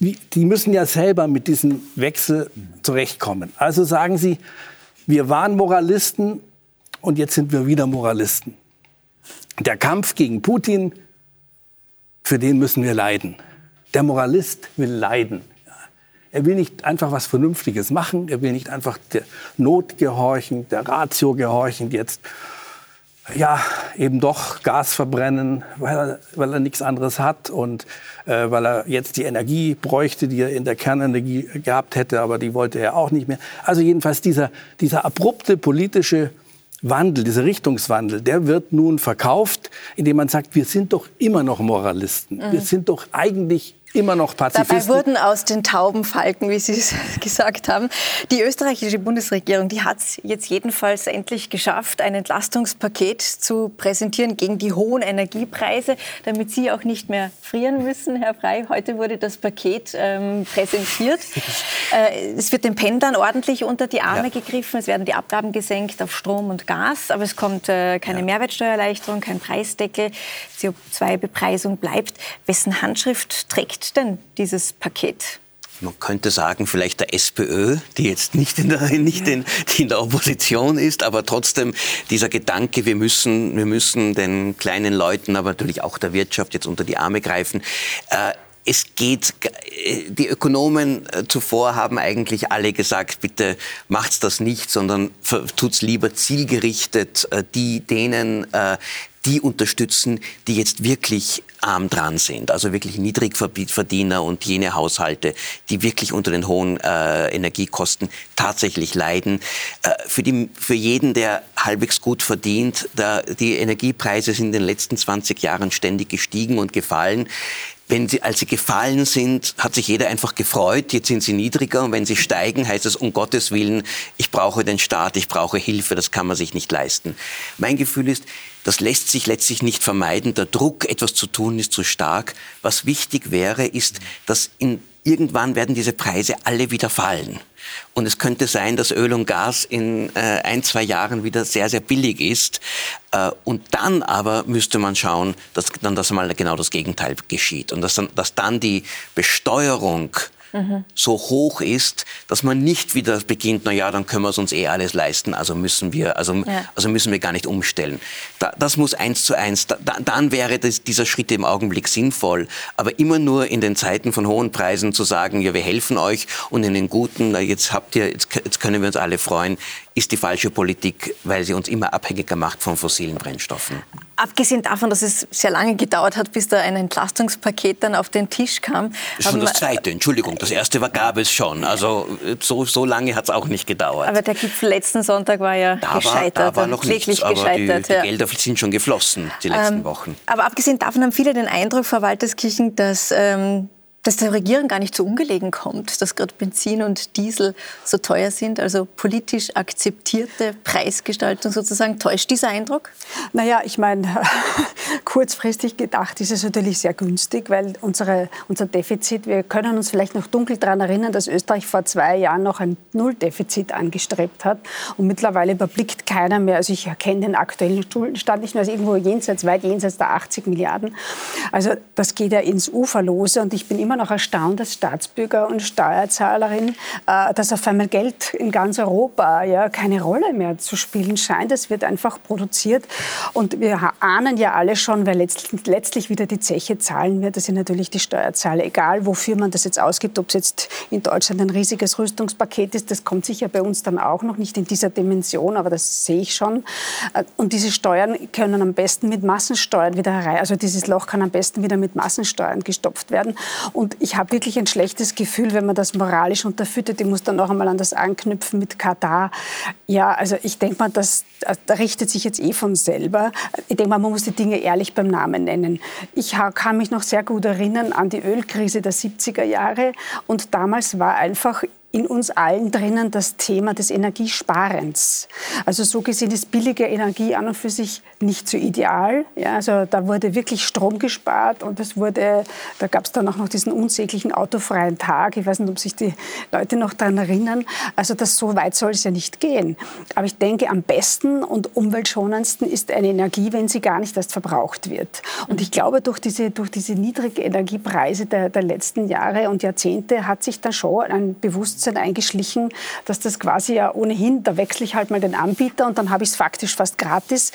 wie, die müssen ja selber mit diesem Wechsel zurechtkommen. Also sagen sie, wir waren Moralisten und jetzt sind wir wieder Moralisten. Der Kampf gegen Putin, für den müssen wir leiden. Der Moralist will leiden. Er will nicht einfach was Vernünftiges machen, er will nicht einfach der Not gehorchen, der Ratio gehorchen jetzt ja, eben doch Gas verbrennen, weil er, weil er nichts anderes hat und äh, weil er jetzt die Energie bräuchte, die er in der Kernenergie gehabt hätte, aber die wollte er auch nicht mehr. Also jedenfalls dieser, dieser abrupte politische Wandel, dieser Richtungswandel, der wird nun verkauft, indem man sagt, wir sind doch immer noch Moralisten. Mhm. Wir sind doch eigentlich immer noch Pazifisten. Dabei wurden aus den Tauben Falken, wie Sie es gesagt haben. Die österreichische Bundesregierung, die hat es jetzt jedenfalls endlich geschafft, ein Entlastungspaket zu präsentieren gegen die hohen Energiepreise, damit Sie auch nicht mehr frieren müssen, Herr Frey. Heute wurde das Paket ähm, präsentiert. äh, es wird den Pendlern ordentlich unter die Arme ja. gegriffen. Es werden die Abgaben gesenkt auf Strom und Gas, aber es kommt äh, keine ja. Mehrwertsteuererleichterung, kein Preisdeckel. CO2-Bepreisung bleibt. Wessen Handschrift trägt denn dieses Paket? Man könnte sagen, vielleicht der SPÖ, die jetzt nicht in der, nicht in, die in der Opposition ist, aber trotzdem dieser Gedanke, wir müssen, wir müssen den kleinen Leuten, aber natürlich auch der Wirtschaft jetzt unter die Arme greifen. Äh, es geht, die Ökonomen äh, zuvor haben eigentlich alle gesagt, bitte macht's das nicht, sondern tut's lieber zielgerichtet äh, die, denen, äh, die unterstützen, die jetzt wirklich arm dran sind, also wirklich Niedrigverdiener und jene Haushalte, die wirklich unter den hohen äh, Energiekosten tatsächlich leiden. Äh, für, die, für jeden, der halbwegs gut verdient, da, die Energiepreise sind in den letzten 20 Jahren ständig gestiegen und gefallen. Wenn sie, als sie gefallen sind, hat sich jeder einfach gefreut, jetzt sind sie niedriger. Und wenn sie steigen, heißt es um Gottes Willen, ich brauche den Staat, ich brauche Hilfe, das kann man sich nicht leisten. Mein Gefühl ist, das lässt sich letztlich nicht vermeiden, der Druck, etwas zu tun, ist zu stark. Was wichtig wäre, ist, dass in, irgendwann werden diese Preise alle wieder fallen. Und es könnte sein, dass Öl und Gas in äh, ein, zwei Jahren wieder sehr, sehr billig ist. Äh, und dann aber müsste man schauen, dass dann das mal genau das Gegenteil geschieht. Und dass dann, dass dann die Besteuerung mhm. so hoch ist, dass man nicht wieder beginnt, na ja, dann können wir es uns eh alles leisten, also müssen wir, also, ja. also müssen wir gar nicht umstellen. Da, das muss eins zu eins, da, dann wäre das, dieser Schritt im Augenblick sinnvoll. Aber immer nur in den Zeiten von hohen Preisen zu sagen, ja, wir helfen euch und in den guten, na, jetzt habt ihr, jetzt, jetzt können wir uns alle freuen, ist die falsche Politik, weil sie uns immer abhängiger macht von fossilen Brennstoffen. Abgesehen davon, dass es sehr lange gedauert hat, bis da ein Entlastungspaket dann auf den Tisch kam. Schon das zweite, Entschuldigung. Das erste war, gab es schon. Also so, so lange hat es auch nicht gedauert. Aber der Gipfel letzten Sonntag war ja da gescheitert. War, da war noch nichts, aber gescheitert, die, die Gelder sind schon geflossen die letzten ähm, Wochen. Aber abgesehen davon haben viele den Eindruck, Frau Walterskirchen, dass ähm, dass der Regierung gar nicht so ungelegen kommt, dass gerade Benzin und Diesel so teuer sind, also politisch akzeptierte Preisgestaltung sozusagen. Täuscht dieser Eindruck? Naja, ich meine, kurzfristig gedacht ist es natürlich sehr günstig, weil unsere, unser Defizit, wir können uns vielleicht noch dunkel daran erinnern, dass Österreich vor zwei Jahren noch ein Nulldefizit angestrebt hat und mittlerweile überblickt keiner mehr, also ich erkenne den aktuellen Stand nicht mehr, also irgendwo jenseits, weit jenseits der 80 Milliarden. Also das geht ja ins Uferlose und ich bin immer immer noch erstaunt als Staatsbürger und Steuerzahlerin, äh, dass auf einmal Geld in ganz Europa ja keine Rolle mehr zu spielen scheint. Es wird einfach produziert und wir ahnen ja alle schon, wer letztlich, wieder die Zeche zahlen wird. Das sind natürlich die Steuerzahler. Egal, wofür man das jetzt ausgibt, ob es jetzt in Deutschland ein riesiges Rüstungspaket ist, das kommt sicher bei uns dann auch noch nicht in dieser Dimension, aber das sehe ich schon. Äh, und diese Steuern können am besten mit Massensteuern wieder herein, also dieses Loch kann am besten wieder mit Massensteuern gestopft werden. Und und ich habe wirklich ein schlechtes Gefühl, wenn man das moralisch unterfüttert. Ich muss dann noch einmal an das anknüpfen mit Katar. Ja, also ich denke mal, das, das richtet sich jetzt eh von selber. Ich denke mal, man muss die Dinge ehrlich beim Namen nennen. Ich kann mich noch sehr gut erinnern an die Ölkrise der 70er Jahre. Und damals war einfach in uns allen drinnen das Thema des Energiesparens. Also so gesehen ist billige Energie an und für sich nicht so ideal. Ja, also da wurde wirklich Strom gespart und es wurde, da gab es dann auch noch diesen unsäglichen autofreien Tag. Ich weiß nicht, ob sich die Leute noch daran erinnern. Also das so weit soll es ja nicht gehen. Aber ich denke, am besten und umweltschonendsten ist eine Energie, wenn sie gar nicht erst verbraucht wird. Und ich glaube, durch diese, durch diese niedrigen Energiepreise der, der letzten Jahre und Jahrzehnte hat sich da schon ein Bewusstsein Bewusstsein eingeschlichen, dass das quasi ja ohnehin, da wechsle ich halt mal den Anbieter und dann habe ich es faktisch fast gratis.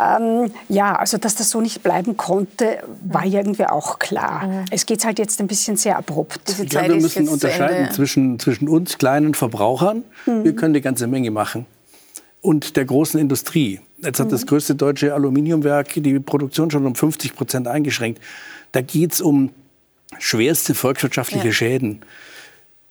Ähm, ja, also dass das so nicht bleiben konnte, war irgendwie auch klar. Mhm. Es geht halt jetzt ein bisschen sehr abrupt. ich glaube, wir müssen unterscheiden zwischen, zwischen uns kleinen Verbrauchern, mhm. wir können eine ganze Menge machen, und der großen Industrie. Jetzt hat mhm. das größte deutsche Aluminiumwerk die Produktion schon um 50 Prozent eingeschränkt. Da geht es um schwerste volkswirtschaftliche ja. Schäden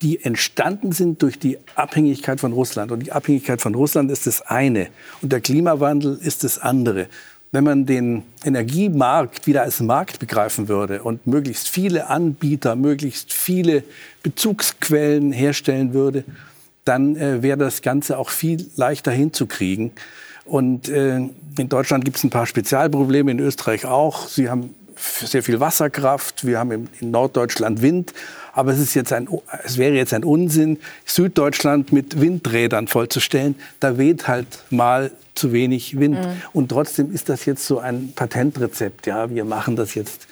die entstanden sind durch die Abhängigkeit von Russland. Und die Abhängigkeit von Russland ist das eine und der Klimawandel ist das andere. wenn man den Energiemarkt wieder als Markt begreifen würde und möglichst viele Anbieter, möglichst viele Bezugsquellen herstellen würde, dann äh, wäre das Ganze auch viel leichter hinzukriegen. Und äh, in Deutschland gibt es ein paar Spezialprobleme, in Österreich auch. Sie haben sehr viel Wasserkraft, wir haben in, in Norddeutschland Wind. Aber es, ist jetzt ein, es wäre jetzt ein Unsinn, Süddeutschland mit Windrädern vollzustellen. Da weht halt mal zu wenig Wind. Mhm. Und trotzdem ist das jetzt so ein Patentrezept. Ja, wir machen das jetzt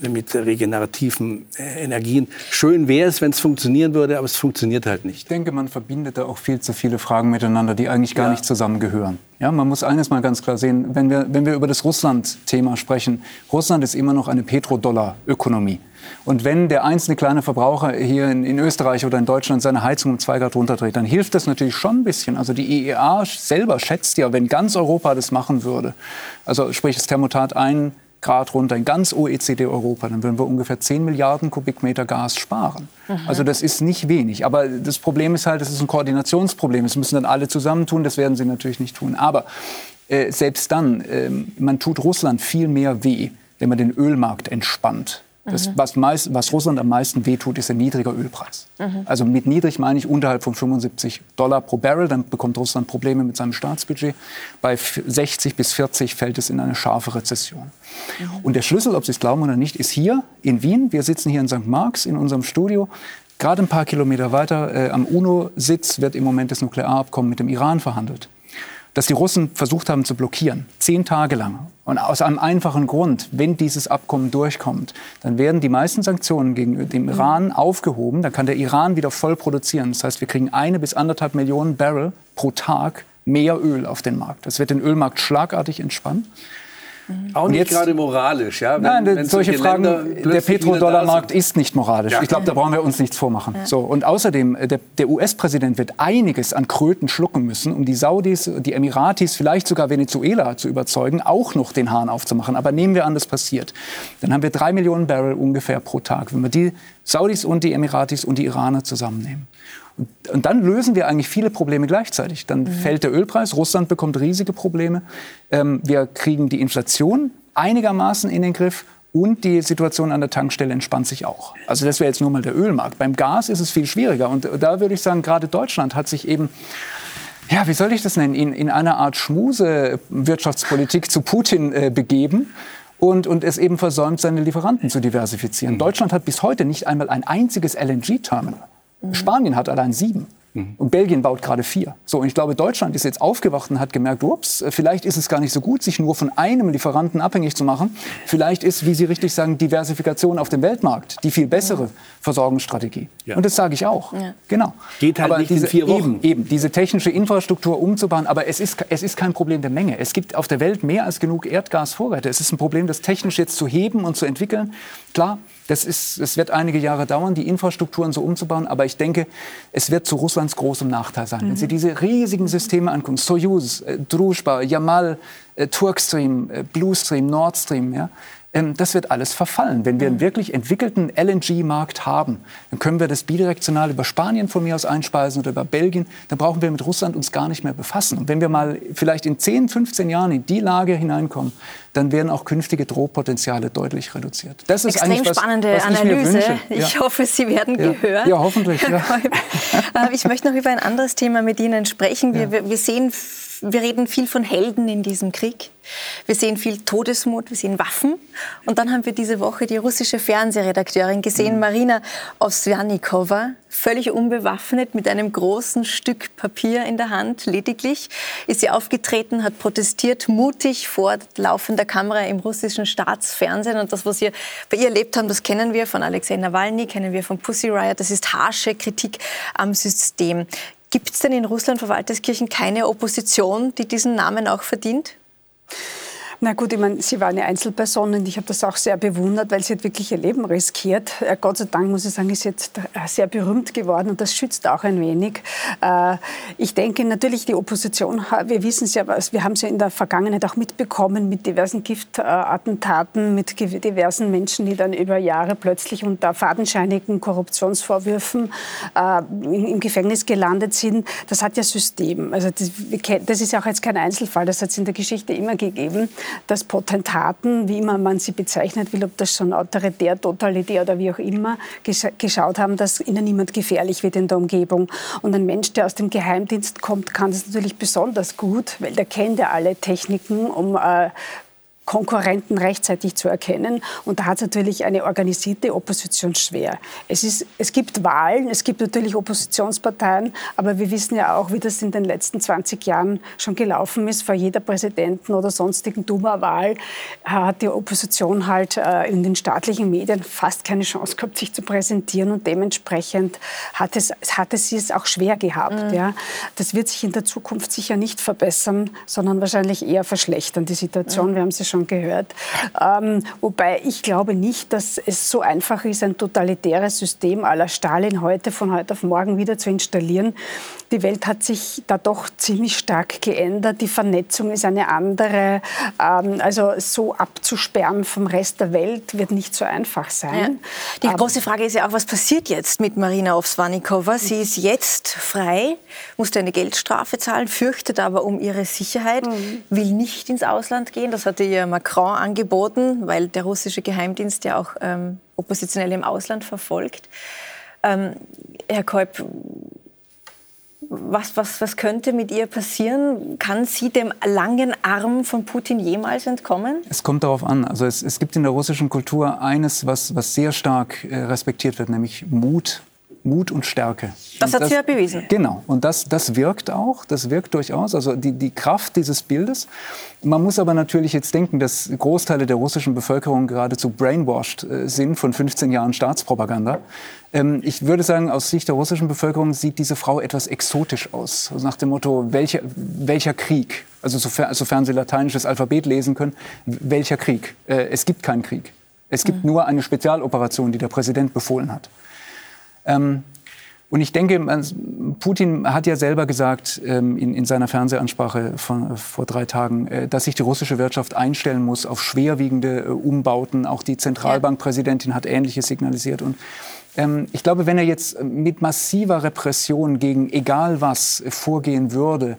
mit regenerativen äh, Energien. Schön wäre es, wenn es funktionieren würde, aber es funktioniert halt nicht. Ich denke, man verbindet da auch viel zu viele Fragen miteinander, die eigentlich gar ja. nicht zusammengehören. Ja, man muss eines mal ganz klar sehen, wenn wir, wenn wir über das Russland-Thema sprechen, Russland ist immer noch eine Petrodollar-Ökonomie. Und wenn der einzelne kleine Verbraucher hier in, in, Österreich oder in Deutschland seine Heizung um zwei Grad runterdreht, dann hilft das natürlich schon ein bisschen. Also die IEA selber schätzt ja, wenn ganz Europa das machen würde, also sprich das Thermotat ein Grad runter in ganz OECD-Europa, dann würden wir ungefähr 10 Milliarden Kubikmeter Gas sparen. Mhm. Also das ist nicht wenig. Aber das Problem ist halt, es ist ein Koordinationsproblem. Das müssen dann alle zusammentun. Das werden sie natürlich nicht tun. Aber äh, selbst dann, äh, man tut Russland viel mehr weh, wenn man den Ölmarkt entspannt. Das, was, meist, was, Russland am meisten wehtut, ist ein niedriger Ölpreis. Mhm. Also mit niedrig meine ich unterhalb von 75 Dollar pro Barrel. Dann bekommt Russland Probleme mit seinem Staatsbudget. Bei 60 bis 40 fällt es in eine scharfe Rezession. Mhm. Und der Schlüssel, ob Sie es glauben oder nicht, ist hier in Wien. Wir sitzen hier in St. Marx in unserem Studio. Gerade ein paar Kilometer weiter äh, am UNO-Sitz wird im Moment das Nuklearabkommen mit dem Iran verhandelt das die Russen versucht haben zu blockieren, zehn Tage lang. Und aus einem einfachen Grund, wenn dieses Abkommen durchkommt, dann werden die meisten Sanktionen gegen den Iran aufgehoben. Dann kann der Iran wieder voll produzieren. Das heißt, wir kriegen eine bis anderthalb Millionen Barrel pro Tag mehr Öl auf den Markt. Das wird den Ölmarkt schlagartig entspannen. Auch nicht jetzt, gerade moralisch. Ja? Wenn, nein, wenn solche, solche Fragen, der Petrodollarmarkt ist nicht moralisch. Ja. Ich glaube, da brauchen wir uns nichts vormachen. Ja. So, und außerdem, äh, der, der US-Präsident wird einiges an Kröten schlucken müssen, um die Saudis, die Emiratis, vielleicht sogar Venezuela zu überzeugen, auch noch den Hahn aufzumachen. Aber nehmen wir an, das passiert. Dann haben wir drei Millionen Barrel ungefähr pro Tag, wenn wir die Saudis und die Emiratis und die Iraner zusammennehmen. Und, und, dann lösen wir eigentlich viele Probleme gleichzeitig. Dann mhm. fällt der Ölpreis, Russland bekommt riesige Probleme. Ähm, wir kriegen die Inflation einigermaßen in den Griff und die Situation an der Tankstelle entspannt sich auch. Also das wäre jetzt nur mal der Ölmarkt. Beim Gas ist es viel schwieriger. Und da würde ich sagen, gerade Deutschland hat sich eben ja, wie soll ich das nennen, in, in einer Art Schmuse-Wirtschaftspolitik zu Putin äh, begeben und, und es eben versäumt, seine Lieferanten zu diversifizieren. Mhm. Deutschland hat bis heute nicht einmal ein einziges LNG-Terminal. Mhm. Spanien hat allein sieben. Mhm. Und Belgien baut gerade vier. So, und ich glaube, Deutschland ist jetzt aufgewacht und hat gemerkt, ups, vielleicht ist es gar nicht so gut, sich nur von einem Lieferanten abhängig zu machen. Vielleicht ist, wie Sie richtig sagen, Diversifikation auf dem Weltmarkt die viel bessere Versorgungsstrategie. Ja. Und das sage ich auch. Ja. Genau. Geht halt aber nicht diese, in vier Wochen. Eben, eben, diese technische Infrastruktur umzubauen. Aber es ist, es ist kein Problem der Menge. Es gibt auf der Welt mehr als genug Erdgasvorräte. Es ist ein Problem, das technisch jetzt zu heben und zu entwickeln. Klar, das, ist, das wird einige Jahre dauern, die Infrastrukturen so umzubauen. Aber ich denke, es wird zu Russlands großem Nachteil sein. Mhm. Wenn Sie diese riesigen Systeme angucken, Soyuz, äh, Druzhba, Yamal, äh, Turkstream, äh, Bluestream, Nord Stream, ja, das wird alles verfallen. Wenn wir einen wirklich entwickelten LNG-Markt haben, dann können wir das bidirektional über Spanien von mir aus einspeisen oder über Belgien. Dann brauchen wir mit Russland uns gar nicht mehr befassen. Und wenn wir mal vielleicht in 10, 15 Jahren in die Lage hineinkommen, dann werden auch künftige Drohpotenziale deutlich reduziert. Das ist Extrem was, spannende was ich Analyse. Ich ja. hoffe, Sie werden ja. gehört. Ja, hoffentlich. Ja. Äh, ich möchte noch über ein anderes Thema mit Ihnen sprechen. Wir, wir sehen wir reden viel von Helden in diesem Krieg. Wir sehen viel Todesmut, wir sehen Waffen. Und dann haben wir diese Woche die russische Fernsehredakteurin gesehen, mhm. Marina Ovsjanikova, völlig unbewaffnet mit einem großen Stück Papier in der Hand, lediglich, ist sie aufgetreten, hat protestiert, mutig vor laufender Kamera im russischen Staatsfernsehen. Und das, was wir bei ihr erlebt haben, das kennen wir von Alexei Nawalny, kennen wir von Pussy Riot. Das ist harsche Kritik am System. Gibt es denn in Russland vor Walterskirchen keine Opposition, die diesen Namen auch verdient? Na gut, ich meine, sie war eine Einzelperson und ich habe das auch sehr bewundert, weil sie hat wirklich ihr Leben riskiert. Äh, Gott sei Dank, muss ich sagen, ist jetzt äh, sehr berühmt geworden und das schützt auch ein wenig. Äh, Ich denke natürlich, die Opposition, wir wissen es ja, wir haben es ja in der Vergangenheit auch mitbekommen mit diversen Giftattentaten, mit diversen Menschen, die dann über Jahre plötzlich unter fadenscheinigen Korruptionsvorwürfen im Gefängnis gelandet sind. Das hat ja System. Also das, das ist ja auch jetzt kein Einzelfall, das hat es in der Geschichte immer gegeben, dass Potentaten, wie immer man sie bezeichnet will, ob das schon autoritär, totalitär oder wie auch immer, geschaut haben, dass ihnen niemand gefährlich wird in der Umgebung. Und ein Mensch, der aus dem Geheimdienst kommt, kann das natürlich besonders gut, weil der kennt ja alle Techniken, um äh, Konkurrenten rechtzeitig zu erkennen. Und da hat es natürlich eine organisierte Opposition schwer. Es, ist, es gibt Wahlen, es gibt natürlich Oppositionsparteien, aber wir wissen ja auch, wie das in den letzten 20 Jahren schon gelaufen ist. Vor jeder Präsidenten- oder sonstigen Duma-Wahl hat die Opposition halt äh, in den staatlichen Medien fast keine Chance gehabt, sich zu präsentieren und dementsprechend hat es, hatte sie es auch schwer gehabt. Mhm. Ja. Das wird sich in der Zukunft sicher nicht verbessern, sondern wahrscheinlich eher verschlechtern, die Situation. Mhm. Wir haben sie schon schon gehört. Ähm, wobei ich glaube nicht, dass es so einfach ist, ein totalitäres System aller Stalin heute von heute auf morgen wieder zu installieren. Die Welt hat sich da doch ziemlich stark geändert. Die Vernetzung ist eine andere. Ähm, also so abzusperren vom Rest der Welt wird nicht so einfach sein. Ja. Die große Frage ist ja auch, was passiert jetzt mit Marina Ovsvanikova? Sie ist jetzt frei, musste eine Geldstrafe zahlen, fürchtet aber um ihre Sicherheit, mhm. will nicht ins Ausland gehen. Das hatte ihr Macron angeboten, weil der russische Geheimdienst ja auch ähm, Oppositionelle im Ausland verfolgt. Ähm, Herr Kolb, was, was, was könnte mit ihr passieren? Kann sie dem langen Arm von Putin jemals entkommen? Es kommt darauf an. Also es, es gibt in der russischen Kultur eines, was, was sehr stark äh, respektiert wird, nämlich Mut Mut und Stärke. Das hat sie ja bewiesen. Genau. Und das, das wirkt auch. Das wirkt durchaus. Also die, die Kraft dieses Bildes. Man muss aber natürlich jetzt denken, dass Großteile der russischen Bevölkerung geradezu brainwashed äh, sind von 15 Jahren Staatspropaganda. Ähm, ich würde sagen, aus Sicht der russischen Bevölkerung sieht diese Frau etwas exotisch aus. Also nach dem Motto, welcher, welcher Krieg? Also sofern, sofern sie lateinisches Alphabet lesen können, welcher Krieg? Äh, es gibt keinen Krieg. Es gibt mhm. nur eine Spezialoperation, die der Präsident befohlen hat. Ähm, und ich denke, Putin hat ja selber gesagt ähm, in, in, seiner Fernsehansprache von, vor drei Tagen, äh, dass sich die russische Wirtschaft einstellen muss auf schwerwiegende äh, Umbauten. Auch die Zentralbankpräsidentin hat Ähnliches signalisiert. Und ähm, ich glaube, wenn er jetzt mit massiver Repression gegen egal was vorgehen würde,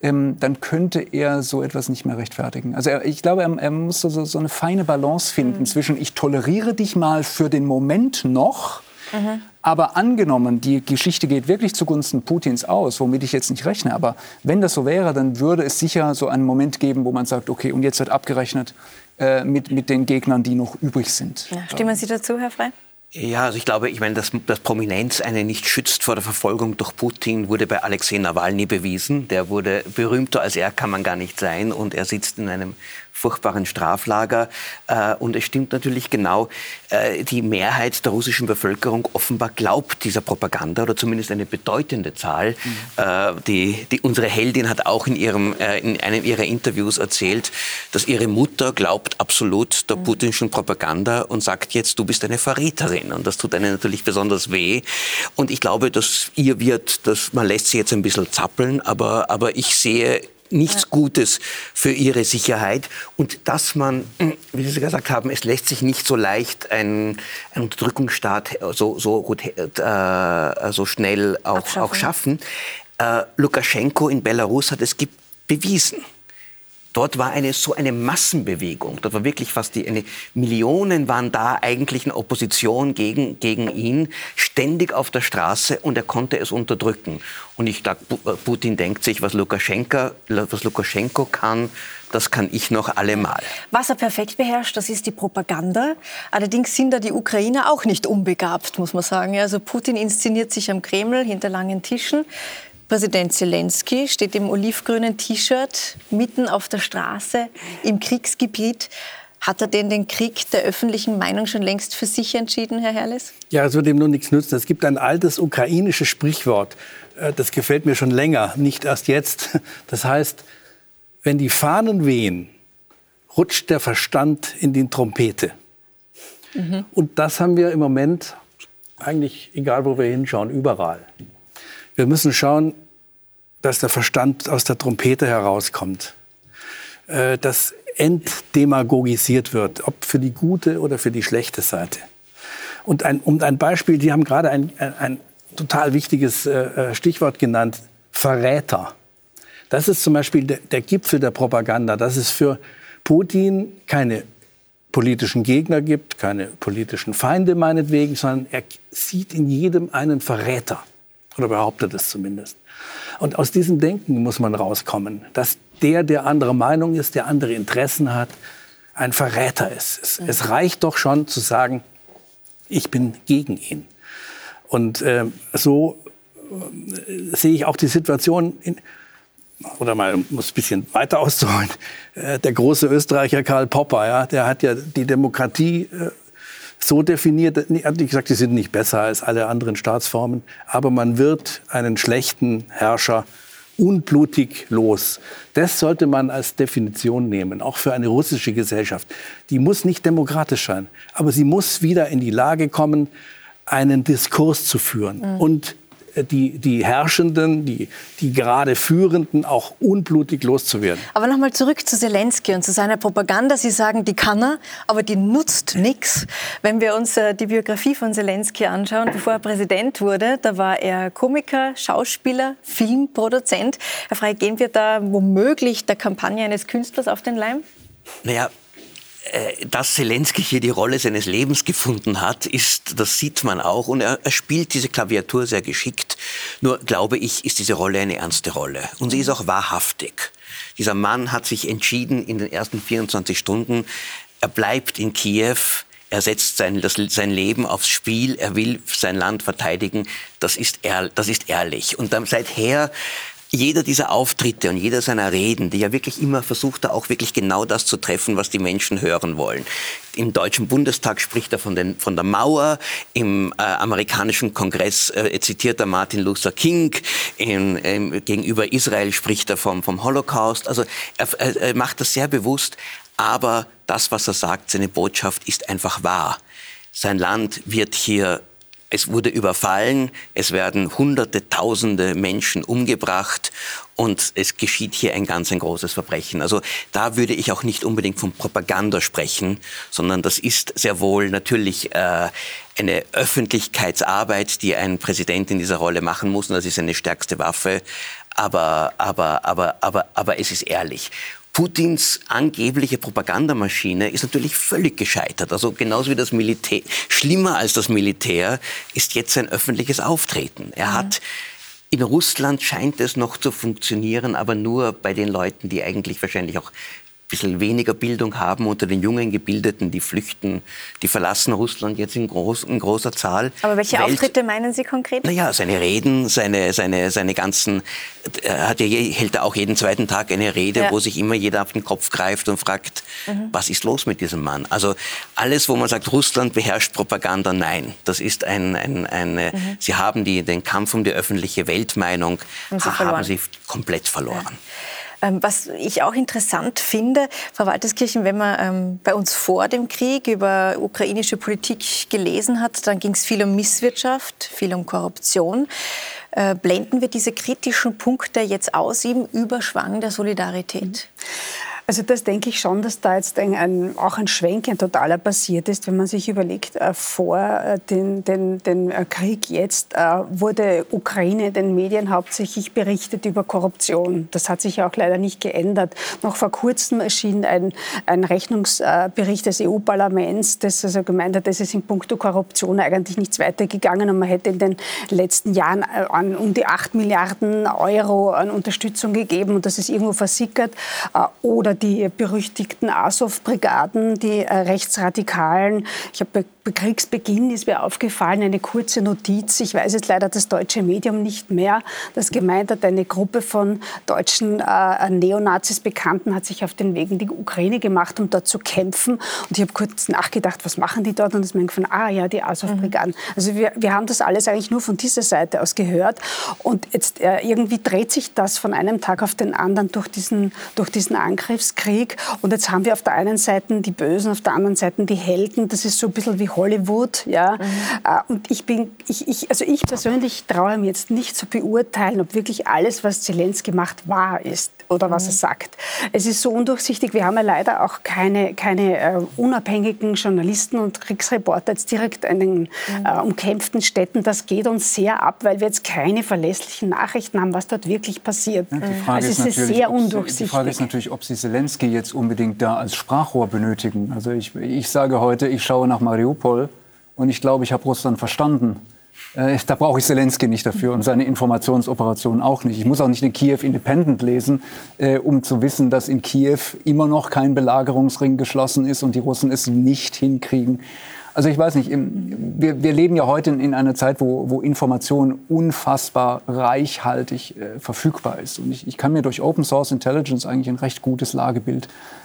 ähm, dann könnte er so etwas nicht mehr rechtfertigen. Also er, ich glaube, er, er muss so, so, eine feine Balance finden mhm. zwischen ich toleriere dich mal für den Moment noch, mhm. Aber angenommen, die Geschichte geht wirklich zugunsten Putins aus, womit ich jetzt nicht rechne, aber wenn das so wäre, dann würde es sicher so einen Moment geben, wo man sagt, okay, und jetzt wird abgerechnet äh, mit, mit den Gegnern, die noch übrig sind. Ja, stimmen Sie dazu, Herr Frey? Ja, also ich glaube, ich meine, dass, dass Prominenz eine nicht schützt vor der Verfolgung durch Putin, wurde bei Alexei Nawalny bewiesen. Der wurde berühmter als er kann man gar nicht sein und er sitzt in einem furchtbaren Straflager. Äh, und es stimmt natürlich genau, äh, die Mehrheit der russischen Bevölkerung offenbar glaubt dieser Propaganda oder zumindest eine bedeutende Zahl. Mhm. Äh, die, die, unsere Heldin hat auch in, ihrem, in einem ihrer Interviews erzählt, dass ihre Mutter glaubt absolut der mhm. putinschen Propaganda und sagt jetzt, du bist eine Verräterin. Und das tut einem natürlich besonders weh. Und ich glaube, dass ihr wird, dass man lässt sie jetzt ein bisschen zappeln, aber, aber ich sehe nichts ja. Gutes für ihre Sicherheit und dass man, wie Sie gesagt haben, es lässt sich nicht so leicht ein, ein Unterdrückungsstaat so, so, gut, äh, so schnell auch, auch schaffen. Äh, Lukaschenko in Belarus hat es bewiesen. Dort war eine, so eine Massenbewegung. Dort war wirklich fast die, eine, Millionen waren da eigentlich in Opposition gegen, gegen ihn, ständig auf der Straße und er konnte es unterdrücken. Und ich glaube, äh, Putin denkt sich, was Lukaschenko, was Lukaschenko kann, das kann ich noch allemal. Was er perfekt beherrscht, das ist die Propaganda. Allerdings sind da die Ukrainer auch nicht unbegabt, muss man sagen. Also Putin inszeniert sich am Kreml hinter langen Tischen. Präsident Zelensky steht im olivgrünen T-Shirt mitten auf der Straße im Kriegsgebiet. Hat er denn den Krieg der öffentlichen Meinung schon längst für sich entschieden, Herr Herrles? Ja, es wird ihm nur nichts nützen. Es gibt ein altes ukrainisches Sprichwort, äh, das gefällt mir schon länger, nicht erst jetzt. Das heißt, wenn die Fahnen wehen, rutscht der Verstand in die Trompete. Mhm. Und das haben wir im Moment eigentlich, egal wo wir hinschauen, überall. Wir müssen schauen, dass der Verstand aus der Trompete herauskommt, äh, dass entdemagogisiert wird, ob für die gute oder für die schlechte Seite. Und ein, um ein Beispiel, Sie haben gerade ein, ein, ein total wichtiges äh, äh, Stichwort genannt, Verräter. Das ist zum Beispiel der, der Gipfel der Propaganda, dass es für Putin keine politischen Gegner gibt, keine politischen Feinde meinetwegen, sondern er sieht in jedem einen Verräter. Oder behauptet es zumindest. Und aus diesem Denken muss man rauskommen, dass der, der andere Meinung ist, der andere Interessen hat, ein Verräter ist. Es, es reicht doch schon zu sagen, ich bin gegen ihn. Und äh, so äh, sehe ich auch die Situation, in, oder mal muss ein bisschen weiter auszuholen, äh, der große Österreicher Karl Popper, ja, der hat ja die Demokratie äh, so definiert, er nicht gesagt, die sind nicht besser als alle anderen Staatsformen, aber man wird einen schlechten Herrscher unblutig los. Das sollte man als Definition nehmen, auch für eine russische Gesellschaft. Die muss nicht demokratisch sein, aber sie muss wieder in die Lage kommen, einen Diskurs zu führen mhm. und die, die Herrschenden, die, die gerade Führenden auch unblutig loszuwerden. Aber nochmal zurück zu Zelensky und zu seiner Propaganda. Sie sagen, die kann er, aber die nutzt nichts. Wenn wir uns äh, die Biografie von Zelensky anschauen, bevor er Präsident wurde, da war er Komiker, Schauspieler, Filmproduzent. Herr Frey, gehen wir da womöglich der Kampagne eines Künstlers auf den Leim? Naja, dass Zelensky hier die Rolle seines Lebens gefunden hat, ist, das sieht man auch. Und er, er, spielt diese Klaviatur sehr geschickt. Nur, glaube ich, ist diese Rolle eine ernste Rolle. Und sie ist auch wahrhaftig. Dieser Mann hat sich entschieden in den ersten 24 Stunden, er bleibt in Kiew, er setzt sein, das, sein Leben aufs Spiel, er will sein Land verteidigen. Das ist, ehr, das ist ehrlich. Und dann seither jeder dieser Auftritte und jeder seiner Reden, die ja wirklich immer versucht er auch wirklich genau das zu treffen, was die Menschen hören wollen. Im Deutschen Bundestag spricht er von, den, von der Mauer, im äh, amerikanischen Kongress äh, zitiert er Martin Luther King, in, in, gegenüber Israel spricht er vom, vom Holocaust. Also er, er macht das sehr bewusst, aber das, was er sagt, seine Botschaft ist einfach wahr. Sein Land wird hier es wurde überfallen, es werden Hunderte, Tausende Menschen umgebracht und es geschieht hier ein ganz ein großes Verbrechen. Also da würde ich auch nicht unbedingt von Propaganda sprechen, sondern das ist sehr wohl natürlich äh, eine Öffentlichkeitsarbeit, die ein Präsident in dieser Rolle machen muss. Und das ist seine stärkste Waffe. Aber, aber, aber, aber, aber es ist ehrlich. Putins angebliche Propagandamaschine ist natürlich völlig gescheitert. Also genauso wie das Militär, schlimmer als das Militär ist jetzt sein öffentliches Auftreten. Er hat in Russland scheint es noch zu funktionieren, aber nur bei den Leuten, die eigentlich wahrscheinlich auch bisschen weniger Bildung haben unter den jungen Gebildeten, die flüchten, die verlassen Russland jetzt in, groß, in großer Zahl. Aber welche Welt, Auftritte meinen Sie konkret? Naja, seine Reden, seine, seine, seine ganzen, er hat ja, hält er auch jeden zweiten Tag eine Rede, ja. wo sich immer jeder auf den Kopf greift und fragt, mhm. was ist los mit diesem Mann? Also alles, wo man sagt, Russland beherrscht Propaganda, nein. Das ist ein, ein, eine, mhm. sie haben die, den Kampf um die öffentliche Weltmeinung, sie haben sie komplett verloren. Ja. Ähm, was ich auch interessant finde, Frau Walterskirchen, wenn man ähm, bei uns vor dem Krieg über ukrainische Politik gelesen hat, dann ging es viel um Misswirtschaft, viel um Korruption. Äh, blenden wir diese kritischen Punkte jetzt aus im Überschwang der Solidarität? Also das denke ich schon, dass da jetzt ein, ein, auch ein Schwenk, ein totaler passiert ist, wenn man sich überlegt, äh, vor äh, den, den, den äh, Krieg jetzt äh, wurde Ukraine in den Medien hauptsächlich berichtet über Korruption. Das hat sich auch leider nicht geändert. Noch vor kurzem erschien ein, ein Rechnungsbericht des EU-Parlaments, das also gemeint hat, es in puncto Korruption eigentlich nichts weitergegangen und man hätte in den letzten Jahren äh, an um die 8 Milliarden Euro an Unterstützung gegeben und das ist irgendwo versickert. Äh, oder die berüchtigten Azov-Brigaden, die äh, Rechtsradikalen. Ich habe Kriegsbeginn ist mir aufgefallen eine kurze Notiz. Ich weiß jetzt leider das deutsche Medium nicht mehr, das gemeint hat, eine Gruppe von deutschen äh, Neonazis Bekannten hat sich auf den Weg in die Ukraine gemacht, um dort zu kämpfen. Und ich habe kurz nachgedacht, was machen die dort? Und es ist von, ah ja, die Azov-Brigaden. Mhm. Also wir, wir haben das alles eigentlich nur von dieser Seite aus gehört. Und jetzt äh, irgendwie dreht sich das von einem Tag auf den anderen durch diesen, durch diesen Angriffskrieg. Und jetzt haben wir auf der einen Seite die Bösen, auf der anderen Seite die Helden. Das ist so ein bisschen wie Hollywood. Ja? Mhm. Äh, und ich bin, ich, ich, also ich persönlich traue mir jetzt nicht zu beurteilen, ob wirklich alles, was Zelensky macht, wahr ist oder was mhm. er sagt. Es ist so undurchsichtig. Wir haben ja leider auch keine, keine äh, unabhängigen Journalisten und Kriegsreporter jetzt direkt in den mhm. äh, umkämpften Städten. Das geht uns sehr ab, weil wir jetzt keine verlässlichen Nachrichten haben, was dort wirklich passiert. Ja, also es ist sehr undurchsichtig. Die Frage ist natürlich, ob Sie Zelensky jetzt unbedingt da als Sprachrohr benötigen. Also ich, ich sage heute, ich schaue nach Mariupol und ich glaube, ich habe Russland verstanden. Äh, da brauche ich Zelensky nicht dafür und seine Informationsoperationen auch nicht. Ich muss auch nicht den Kiew Independent lesen, äh, um zu wissen, dass in Kiew immer noch kein Belagerungsring geschlossen ist und die Russen es nicht hinkriegen. Also ich weiß nicht, wir, wir leben ja heute in, in einer Zeit, wo, wo Information unfassbar reichhaltig äh, verfügbar ist. Und ich, ich kann mir durch Open Source Intelligence eigentlich ein recht gutes Lagebild äh,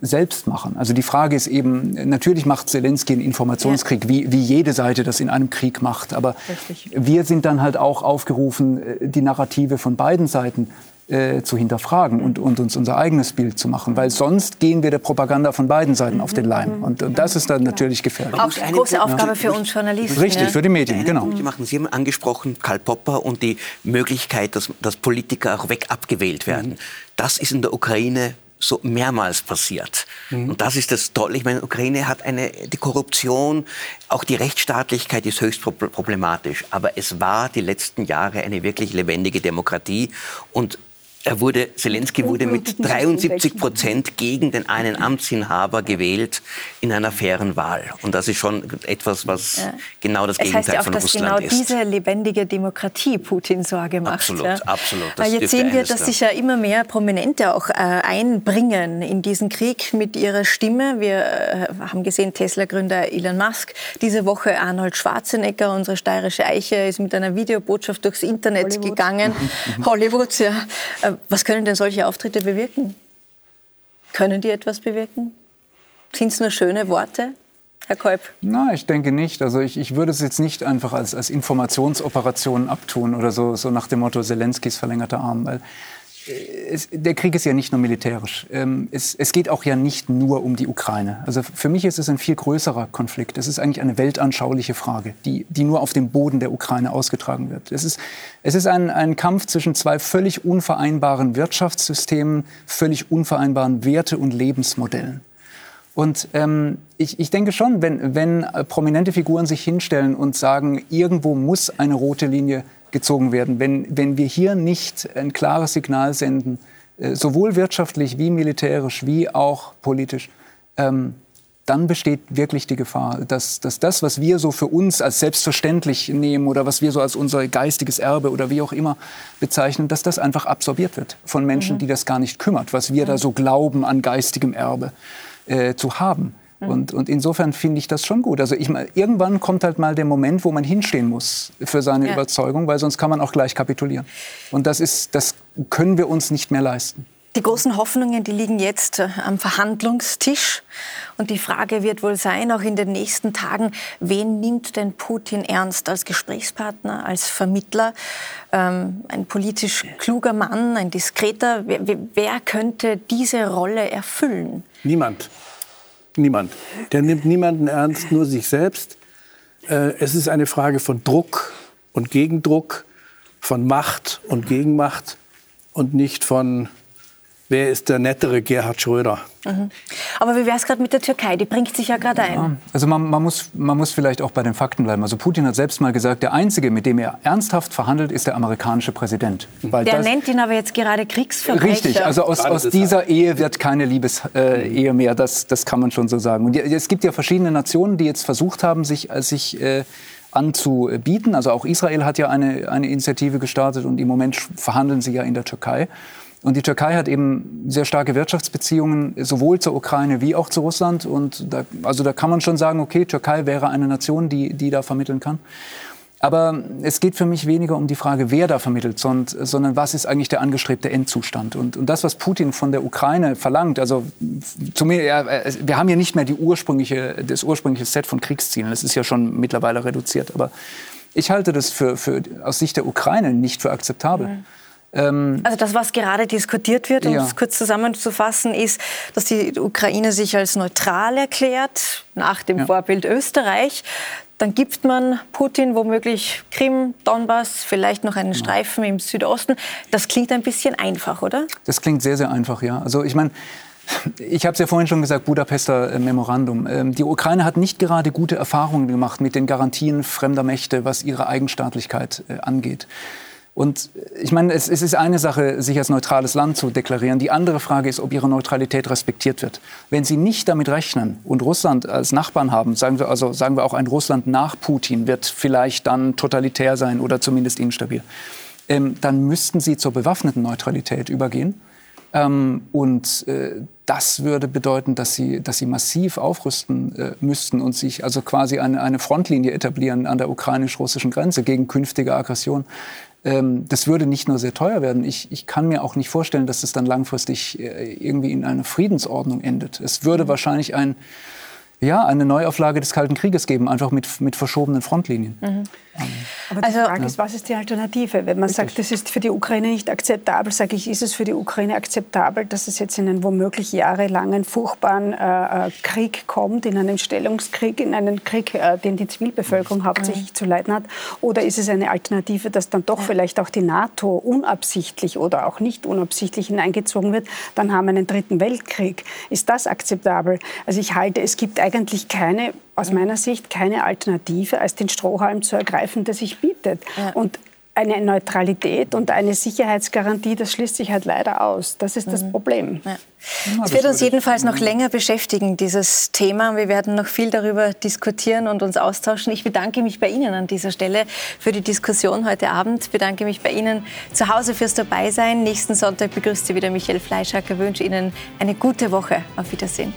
selbst machen. Also die Frage ist eben, natürlich macht Zelensky einen Informationskrieg, ja. wie, wie jede Seite das in einem Krieg macht. Aber Richtig. wir sind dann halt auch aufgerufen, äh, die Narrative von beiden Seiten äh, zu hinterfragen und, und, uns unser eigenes Bild zu machen, weil sonst gehen wir der Propaganda von beiden Seiten auf den Leim. Mhm. Und, und das ist dann natürlich gefährlich. Auch eine große Aufgabe für uns Journalisten. Richtig, für die Medien, genau. Machen Sie haben angesprochen, Karl Popper und die Möglichkeit, dass, dass Politiker auch weg abgewählt werden. Mhm. Das ist in der Ukraine so mehrmals passiert. Mhm. Und das ist das Tolle. Ich meine, Ukraine hat eine, die Korruption, auch die Rechtsstaatlichkeit ist höchst problematisch. Aber es war die letzten Jahre eine wirklich lebendige Demokratie. Und er wurde, Zelensky wurde mit 73 Prozent gegen den einen Amtsinhaber gewählt in einer fairen Wahl. Und das ist schon etwas, was ja. genau das es Gegenteil heißt ja auch, von dass Russland genau ist. diese lebendige Demokratie Putin Sorge macht. Absolut, ja. absolut. Das Jetzt sehen wir, dass sich ja immer mehr Prominente auch äh, einbringen in diesen Krieg mit ihrer Stimme. Wir äh, haben gesehen, Tesla-Gründer Elon Musk, diese Woche Arnold Schwarzenegger, unsere steirische Eiche, ist mit einer Videobotschaft durchs Internet Hollywood. gegangen. Hollywood, ja. Was können denn solche Auftritte bewirken? Können die etwas bewirken? Sind es nur schöne Worte? Herr Kolb? Nein, ich denke nicht. Also ich, ich würde es jetzt nicht einfach als, als Informationsoperation abtun oder so, so nach dem Motto Zelenskis verlängerter Arm. Weil es, der Krieg ist ja nicht nur militärisch. Ähm, es, es, geht auch ja nicht nur um die Ukraine. Also für mich ist es ein viel größerer Konflikt. Es ist eigentlich eine weltanschauliche Frage, die, die nur auf dem Boden der Ukraine ausgetragen wird. Es ist, es ist ein, ein Kampf zwischen zwei völlig unvereinbaren Wirtschaftssystemen, völlig unvereinbaren Werte- und Lebensmodellen. Und ähm, ich, ich denke schon, wenn, wenn prominente Figuren sich hinstellen und sagen, irgendwo muss eine rote Linie gezogen werden. Wenn, wenn wir hier nicht ein klares Signal senden, äh, sowohl wirtschaftlich wie militärisch wie auch politisch, ähm, dann besteht wirklich die Gefahr, dass, dass das, was wir so für uns als selbstverständlich nehmen oder was wir so als unser geistiges Erbe oder wie auch immer bezeichnen, dass das einfach absorbiert wird von Menschen, mhm. die das gar nicht kümmert, was wir mhm. da so glauben an geistigem Erbe äh, zu haben. Und, und insofern finde ich das schon gut. Also ich, irgendwann kommt halt mal der Moment, wo man hinstehen muss für seine ja. Überzeugung, weil sonst kann man auch gleich kapitulieren. Und das, ist, das können wir uns nicht mehr leisten. Die großen Hoffnungen, die liegen jetzt äh, am Verhandlungstisch. Und die Frage wird wohl sein, auch in den nächsten Tagen, wen nimmt denn Putin ernst als Gesprächspartner, als Vermittler? Ähm, ein politisch kluger Mann, ein diskreter. Wer, wer könnte diese Rolle erfüllen? Niemand. Niemand. Der nimmt niemanden ernst, nur sich selbst. Äh, es ist eine Frage von Druck und Gegendruck, von Macht und Gegenmacht und nicht von wer ist der nettere Gerhard Schröder. Mhm. Aber wie wäre es gerade mit der Türkei? Die bringt sich ja gerade ein. Ja, also man, man, muss, man muss vielleicht auch bei den Fakten bleiben. Also Putin hat selbst mal gesagt, der Einzige, mit dem er ernsthaft verhandelt, ist der amerikanische Präsident. Weil der das, nennt ihn aber jetzt gerade Kriegsverbrecher. Richtig, also aus, aus dieser Ehe wird keine Liebesehe äh, mehr. Das, das kann man schon so sagen. Und es gibt ja verschiedene Nationen, die jetzt versucht haben, sich, äh, sich äh, anzubieten. Also auch Israel hat ja eine, eine Initiative gestartet und im Moment verhandeln sie ja in der Türkei. Und die Türkei hat eben sehr starke Wirtschaftsbeziehungen sowohl zur Ukraine wie auch zu Russland. Und da, also da kann man schon sagen, okay, Türkei wäre eine Nation, die, die da vermitteln kann. Aber es geht für mich weniger um die Frage, wer da vermittelt, sondern, sondern was ist eigentlich der angestrebte Endzustand. Und, und das, was Putin von der Ukraine verlangt, also zu mir, ja, wir haben ja nicht mehr die ursprüngliche, das ursprüngliche Set von Kriegszielen. Das ist ja schon mittlerweile reduziert. Aber ich halte das für, für aus Sicht der Ukraine nicht für akzeptabel. Mhm Ähm, also das, was gerade diskutiert wird, um ja. es kurz zusammenzufassen, ist, dass die Ukraine sich als neutral erklärt, nach dem ja. Vorbild Österreich. Dann gibt man Putin womöglich Krim, Donbass, vielleicht noch einen Streifen im Südosten. Das klingt ein bisschen einfach, oder? Das klingt sehr, sehr einfach, ja. Also ich meine, ich habe es ja vorhin schon gesagt, Budapester äh, Memorandum. Ähm, die Ukraine hat nicht gerade gute Erfahrungen gemacht mit den Garantien fremder Mächte, was ihre Eigenstaatlichkeit äh, angeht. Und ich meine, es, es, ist eine Sache, sich als neutrales Land zu deklarieren. Die andere Frage ist, ob ihre Neutralität respektiert wird. Wenn Sie nicht damit rechnen und Russland als Nachbarn haben, sagen wir, also sagen wir auch ein Russland nach Putin wird vielleicht dann totalitär sein oder zumindest instabil, ähm, dann müssten Sie zur bewaffneten Neutralität übergehen. Ähm, und äh, das würde bedeuten, dass sie, dass sie massiv aufrüsten äh, müssten und sich also quasi eine, eine Frontlinie etablieren an der ukrainisch-russischen Grenze gegen künftige Aggression ähm, das würde nicht nur sehr teuer werden. Ich, ich kann mir auch nicht vorstellen, dass es dann langfristig äh, irgendwie in einer Friedensordnung endet. Es würde wahrscheinlich ein ja, eine Neuauflage des Kalten Krieges geben, einfach mit, mit verschobenen Frontlinien. Mhm. Aber die also, Frage ist, was ist die Alternative? Wenn man Richtig. sagt, das ist für die Ukraine nicht akzeptabel, sage ich, ist es für die Ukraine akzeptabel, dass es jetzt in einen womöglich jahrelangen, furchtbaren äh, äh Krieg kommt, in einen Stellungskrieg, in einen Krieg, äh, den die Zivilbevölkerung hauptsächlich zu leiden hat? Oder ist es eine Alternative, dass dann doch ja. vielleicht auch die NATO unabsichtlich oder auch nicht unabsichtlich hineingezogen wird? Dann haben wir einen dritten Weltkrieg. Ist das akzeptabel? Also ich halte, es gibt eigentlich keine aus meiner Sicht keine Alternative, als den Strohhalm zu ergreifen, der sich bietet. Ja. Und eine Neutralität und eine Sicherheitsgarantie, das schließt sich halt leider aus. Das ist das mhm. Problem. Ja. Es wird uns jedenfalls noch länger beschäftigen, dieses Thema. Wir werden noch viel darüber diskutieren und uns austauschen. Ich bedanke mich bei Ihnen an dieser Stelle für die Diskussion heute Abend. Ich bedanke mich bei Ihnen zu Hause fürs Dabeisein. Nächsten Sonntag begrüßt Sie wieder Michael Fleischacker. Ich wünsche Ihnen eine gute Woche. Auf Wiedersehen.